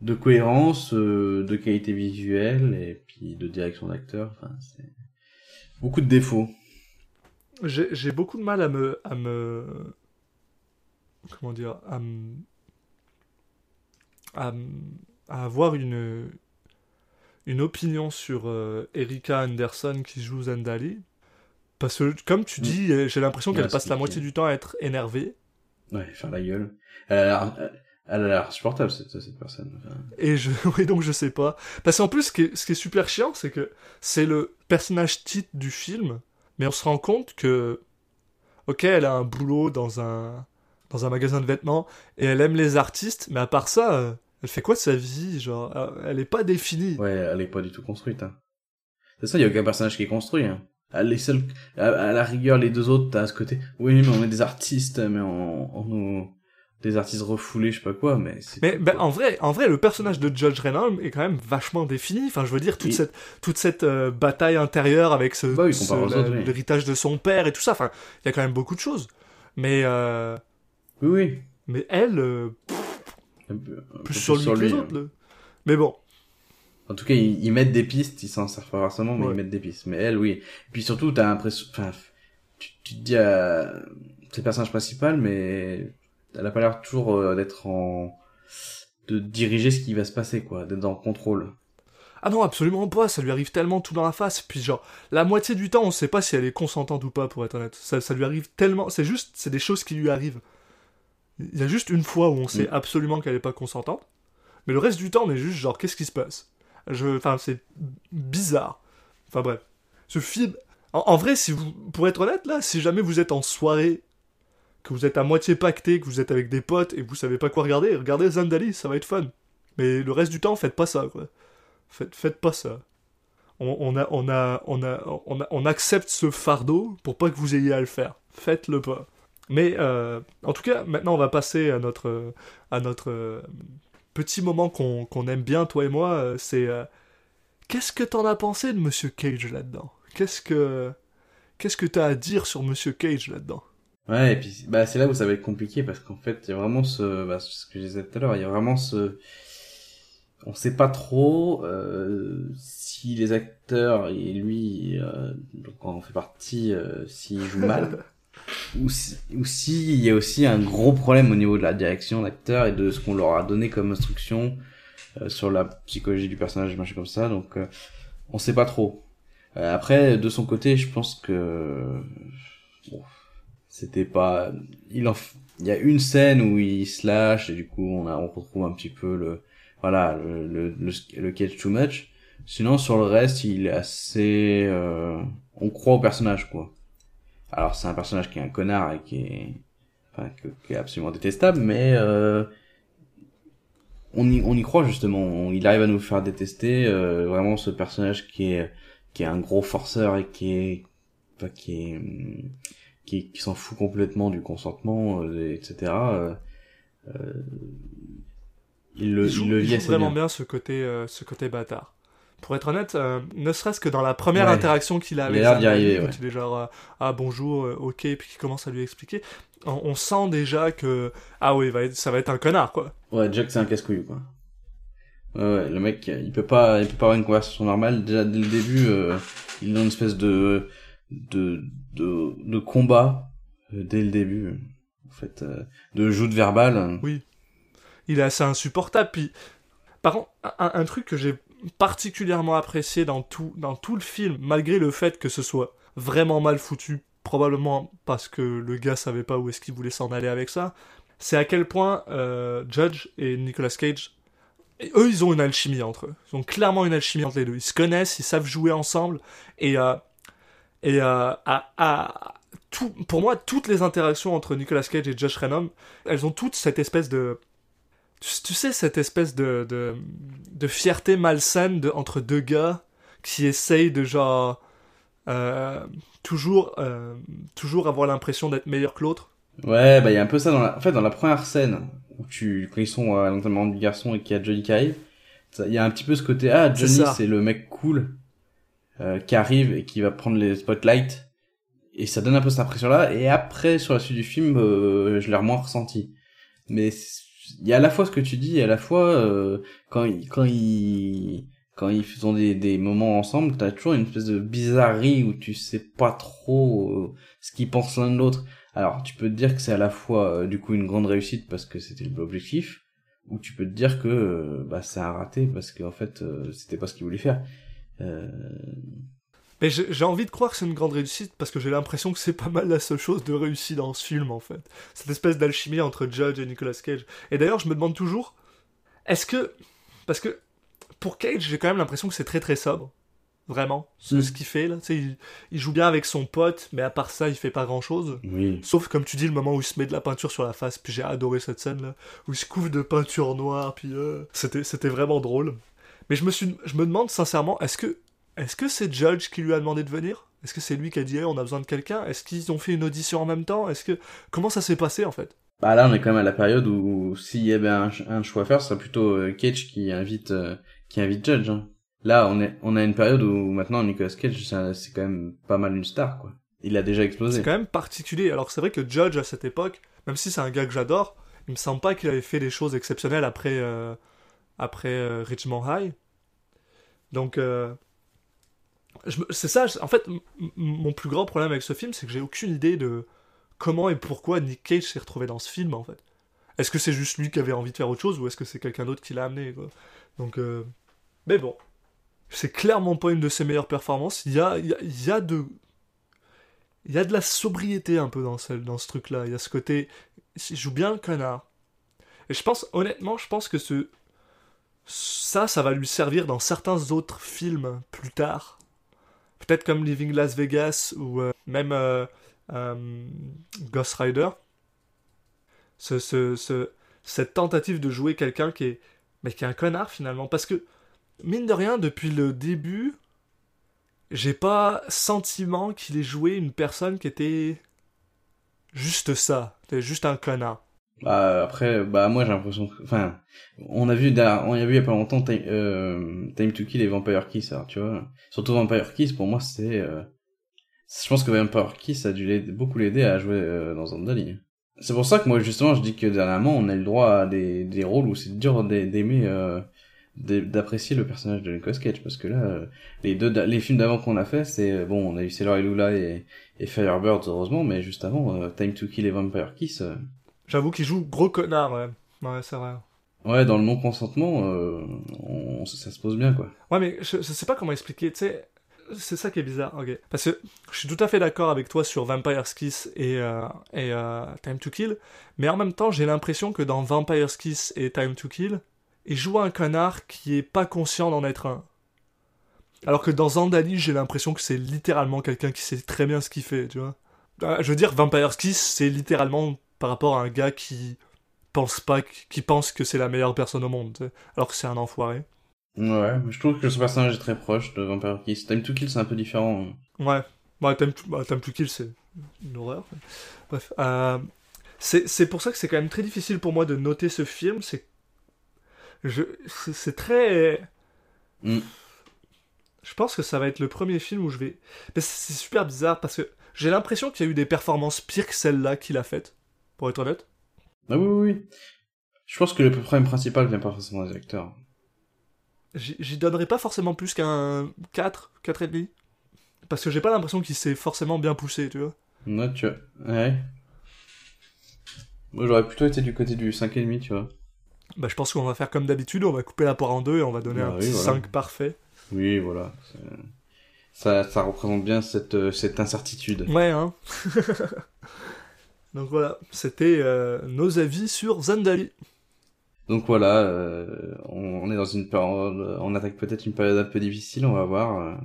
de cohérence, euh, de qualité visuelle et puis de direction d'acteur. Enfin, c'est beaucoup de défauts. J'ai beaucoup de mal à me, à me, comment dire, à me, à, avoir une, une opinion sur euh, Erika Anderson qui joue Zendali. Parce que, comme tu dis, euh, j'ai l'impression qu'elle passe la moitié du temps à être énervée. Ouais, faire la gueule. Elle a l'air, elle a l'air insupportable cette, cette personne. Enfin, Et je, [laughs] oui, donc je sais pas. Parce qu'en plus, ce qui est, ce qui est super chiant, c'est que c'est le personnage titre du film, mais on se rend compte que, ok, elle a un boulot dans un, dans un magasin de vêtements, et elle aime les artistes, mais à part ça, euh, elle fait quoi de sa vie Genre, euh, elle est pas définie. Ouais, elle est pas du tout construite. Hein. C'est ça, il y a aucun personnage qui est construit. Hein. Les seuls, à, à la rigueur, les deux autres, t'as ce côté. Oui, mais on est des artistes, mais on, on nous, des artistes refoulés, je sais pas quoi, mais. c'est Mais ben, quoi. en vrai, en vrai, le personnage de Judge Reynolds est quand même vachement défini. Enfin, je veux dire toute cette toute cette euh, bataille intérieure avec ce, Bah ce- l'héritage de son père et tout ça. Enfin, il y a quand même beaucoup de choses. Mais euh, Oui, oui. mais elle, euh, Un peu- un peu plus sur lui que les hein. autres. Mais bon, En tout cas, ils, ils mettent des pistes, ils s'en servent pas forcément, mais Ouais. ils mettent des pistes. Mais elle, oui. Et puis surtout, t'as l'impression, enfin, tu, tu te dis à, c'est le personnage principal, mais elle a pas l'air toujours euh, d'être en, de diriger ce qui va se passer, quoi, d'être dans le contrôle. ah non, absolument pas. Ça lui arrive tellement tout dans la face. Puis genre, la moitié du temps, on sait pas si elle est consentante ou pas, pour être honnête. Ça, ça lui arrive tellement. C'est juste, c'est des choses qui lui arrivent. Il y a juste une fois où on sait Mm. absolument qu'elle est pas consentante. Mais le reste du temps, on est juste genre, qu'est-ce qui se passe? Je, enfin, c'est bizarre. Enfin bref, ce film. En, en vrai, si vous, pour être honnête là, si jamais vous êtes en soirée, que vous êtes à moitié pacté, que vous êtes avec des potes et que vous savez pas quoi regarder, regardez Zandali, ça va être fun. Mais le reste du temps, faites pas ça. Faites, pas ça. On, accepte ce fardeau pour pas que vous ayez à le faire. Faites-le pas. Mais euh, en tout cas, maintenant on va passer à notre, euh, petit moment qu'on aime bien, toi et moi. euh, C'est qu'est-ce que t'en as pensé de Monsieur Cage là-dedans? Qu'est-ce que qu'est-ce que t'as à dire sur Monsieur Cage là-dedans? Ouais, et puis bah c'est là où ça va être compliqué parce qu'en fait, il y a vraiment ce bah, ce que je disais tout à l'heure, il y a vraiment ce on sait pas trop euh, si les acteurs et lui euh, donc on fait partie euh, s'ils jouent [laughs] mal ou si ou si il y a aussi un gros problème au niveau de la direction d'acteurs et de ce qu'on leur a donné comme instruction euh, sur la psychologie du personnage machin comme ça donc euh, on sait pas trop. Euh, après de son côté je pense que bon, c'était pas il en il y a une scène où il se lâche et du coup on a on retrouve un petit peu le voilà le le le, catch too much. Sinon sur le reste il est assez euh, on croit au personnage quoi. Alors c'est un personnage qui est un connard et qui est enfin que- qui est absolument détestable mais euh, on y on y croit justement. Il arrive à nous faire détester euh, vraiment ce personnage qui est qui est un gros forceur et qui est enfin, qui est qui, qui s'en fout complètement du consentement, euh, etc. euh, euh, il le, Il joue, il le vit assez vraiment bien. bien ce côté, euh, ce côté bâtard. Pour être honnête, euh, ne serait-ce que dans la première Ouais. interaction qu'il a Il a avec l'air arriver, quand ouais. il est genre euh, ah bonjour, ok, puis qu'il commence à lui expliquer, on, on sent déjà que ah oui, ça va être un connard quoi. Ouais, Jack c'est un casse-couille quoi. Ouais, ouais, le mec, il peut pas, il peut pas avoir une conversation normale. Déjà dès le début, euh, il est dans une espèce de de de, de combat euh, dès le début. En fait, euh, de joute verbale. Oui. Il est assez insupportable. Puis, par contre, un, truc que j'ai particulièrement apprécié dans tout, dans tout le film, malgré le fait que ce soit vraiment mal foutu, probablement parce que le gars savait pas où est-ce qu'il voulait s'en aller avec ça, c'est à quel point euh, Judge et Nicolas Cage, eux, ils ont une alchimie entre eux. Ils ont clairement une alchimie entre les deux. Ils se connaissent, ils savent jouer ensemble, et et euh, à, à- tout, pour moi, toutes les interactions entre Nicolas Cage et Josh Reynolds, elles ont toutes cette espèce de tu, sais cette espèce de, de, de fierté malsaine de, entre deux gars qui essaye de genre euh, toujours euh, toujours avoir l'impression d'être meilleur que l'autre. Ouais, bah il y a un peu ça dans la... En fait, dans la première scène, où tu... quand ils sont à l'entraînement du garçon et qu'il y a Johnny qui arrive, il y a un petit peu ce côté, ah, Johnny, c'est le mec cool, euh, qui arrive et qui va prendre les spotlights. Et ça donne un peu cette impression-là. Et après, sur la suite du film, euh, je l'ai moins ressenti. Mais il y a à la fois ce que tu dis, et à la fois, euh, quand ils, quand ils, quand ils font des, des moments ensemble, t'as toujours une espèce de bizarrerie où tu sais pas trop euh, ce qu'ils pensent l'un de l'autre. Alors, tu peux te dire que c'est à la fois, euh, du coup, une grande réussite parce que c'était l'objectif, ou tu peux te dire que, euh, bah, c'est un raté parce qu'en fait, c'était pas ce qu'ils voulaient faire. Euh, Mais j'ai envie de croire que c'est une grande réussite parce que j'ai l'impression que c'est pas mal la seule chose de réussie dans ce film en fait. Cette espèce d'alchimie entre Judge et Nicolas Cage. Et d'ailleurs, je me demande toujours, est-ce que. Parce que pour Cage, j'ai quand même l'impression que c'est très très sobre. Vraiment. Ce, Mm. ce qu'il fait là. Tu sais, il, il joue bien avec son pote, mais à part ça, il fait pas grand chose. oui. Sauf comme tu dis, le moment où il se met de la peinture sur la face. Puis j'ai adoré cette scène là. Où il se couvre de peinture noire. Puis euh, c'était vraiment drôle. Mais je me, suis, je me demande sincèrement, est-ce que est-ce que c'est Judge qui lui a demandé de venir? Est-ce que c'est lui qui a dit Hey, on a besoin de quelqu'un? Est-ce qu'ils ont fait une audition en même temps? Est-ce que comment ça s'est passé en fait? Bah là, on est quand même à la période où s'il y avait un, un choix à faire, ce serait plutôt euh, Cage qui invite, euh, qui invite Judge. hein. Là, on est, on a une période où maintenant Nicolas Cage, c'est quand même pas mal une star, quoi. Il a déjà explosé. C'est quand même particulier. Alors c'est vrai que Judge à cette époque, même si c'est un gars que j'adore, il me semble pas qu'il avait fait des choses exceptionnelles après euh, après euh, Richmond High. Donc euh, c'est ça. En fait, mon plus grand problème avec ce film, c'est que j'ai aucune idée de comment et pourquoi Nick Cage s'est retrouvé dans ce film en fait. Est-ce que c'est juste lui qui avait envie de faire autre chose ou est-ce que c'est quelqu'un d'autre qui l'a amené Donc, euh, mais bon, c'est clairement pas une de ses meilleures performances. Il y a, y a, y a de il y a de la sobriété un peu dans ce, dans ce truc-là. Il y a ce côté. Il joue bien le connard. Et je pense, honnêtement, je pense que ce. Ça, ça va lui servir dans certains autres films plus tard. Peut-être comme Living Las Vegas ou euh, même euh, euh, Ghost Rider. Ce, ce, ce- cette tentative de jouer quelqu'un qui est. Mais qui est un connard finalement. Parce que, mine de rien, depuis le début, j'ai pas sentiment qu'il ait joué une personne qui était juste ça, juste un connard. Bah, après, bah, moi, j'ai l'impression que, enfin, on a vu, on a vu il y a pas longtemps Time, euh, Time to Kill et Vampire Kiss, alors, tu vois. Surtout Vampire Kiss, pour moi, c'est, euh, je pense que Vampire Kiss a dû beaucoup l'aider à jouer euh, dans Zandali. C'est pour ça que moi, justement, je dis que dernièrement, on a le droit à des, des rôles où c'est dur d'a- d'aimer, euh, d'a- d'apprécier le personnage de Nicolas Cage, parce que là, euh, les deux, les films d'avant qu'on a fait, c'est, euh, bon, on a eu Sailor et Lula et, et Firebirds, heureusement, mais juste avant, Time to Kill et Vampire Kiss, J'avoue qu'il joue gros connard, ouais. Ouais, c'est vrai. Ouais, dans le non-consentement, euh, on, ça se pose bien, quoi. Ouais, mais je, je sais pas comment expliquer, tu sais, c'est ça qui est bizarre, ok. Parce que je suis tout à fait d'accord avec toi sur Vampire's Kiss et, euh, et euh, Time to Kill, mais en même temps, j'ai l'impression que dans Vampire's Kiss et Time to Kill, il joue un connard qui est pas conscient d'en être un. Alors que dans Zandali, j'ai l'impression que c'est littéralement quelqu'un qui sait très bien ce qu'il fait, tu vois. Je veux dire, Vampire's Kiss, c'est littéralement par rapport à un gars qui pense pas, qui pense que c'est la meilleure personne au monde, alors que c'est un enfoiré. Ouais, mais je trouve que ce personnage est très proche de Vampire Kiss. Time to Kill, c'est un peu différent. Ouais, ouais Time to, bah, Time to Kill, c'est une horreur. Bref, euh, c'est c'est pour ça que c'est quand même très difficile pour moi de noter ce film. C'est je c'est très. Mm. Je pense que ça va être le premier film où je vais. Mais c'est super bizarre parce que j'ai l'impression qu'il y a eu des performances pires que celle-là qu'il a faites. Pour être honnête. Ah oui, oui, oui. Je pense que le problème principal vient pas forcément des acteurs. J'y donnerais pas forcément plus qu'un 4, 4 et demi. Parce que j'ai pas l'impression qu'il s'est forcément bien poussé, tu vois. Non, tu vois. Ouais. Moi, j'aurais plutôt été du côté du 5,5, tu vois. Bah, je pense qu'on va faire comme d'habitude, on va couper la poire en deux et on va donner Bah un oui, petit voilà. 5 parfait. Oui, voilà. Ça, ça représente bien cette, euh, cette incertitude. Ouais, hein. [laughs] Donc voilà, c'était euh, nos avis sur Zandali. Donc voilà, euh, on, est dans une période, on attaque peut-être une période un peu difficile, on va voir. euh,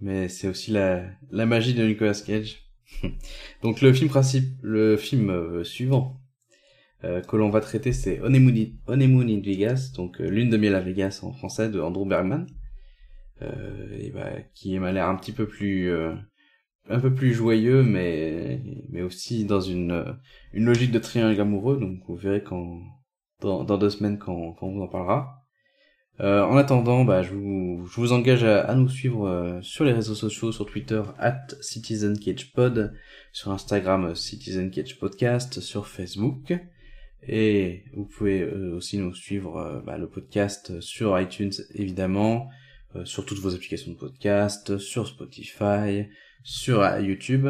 mais c'est aussi la, la magie de Nicolas Cage. [laughs] Donc le film principe, le film euh, suivant euh, que l'on va traiter, c'est Honeymoon in, Vegas, donc euh, lune de miel à Vegas en français de Andrew Bergman. euh, et bah, qui m'a l'air un petit peu plus euh, un peu plus joyeux, mais mais aussi dans une une logique de triangle amoureux. Donc vous verrez quand dans, dans deux semaines quand quand on vous en parlera. Euh, en attendant, bah, je, vous, je vous engage à, à nous suivre euh, sur les réseaux sociaux, sur Twitter, at CitizenCagePod, sur Instagram, euh, CitizenCagePodcast, sur Facebook. Et vous pouvez euh, aussi nous suivre bah, le podcast sur iTunes, évidemment, sur toutes vos applications de podcast, sur Spotify, sur euh, YouTube.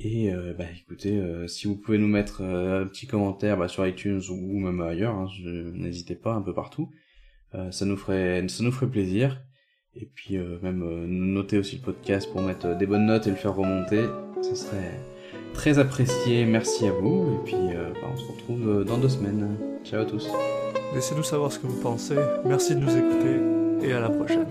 Et euh, bah, écoutez, euh, si vous pouvez nous mettre euh, un petit commentaire bah, sur iTunes ou même ailleurs, hein, n'hésitez pas, un peu partout. Euh, ça nous ferait ça nous ferait plaisir et puis même noter aussi le podcast pour mettre des bonnes notes et le faire remonter ce serait très apprécié merci à vous et puis bah, on se retrouve dans deux semaines ciao à tous Laissez-nous savoir ce que vous pensez. Merci de nous écouter et à la prochaine.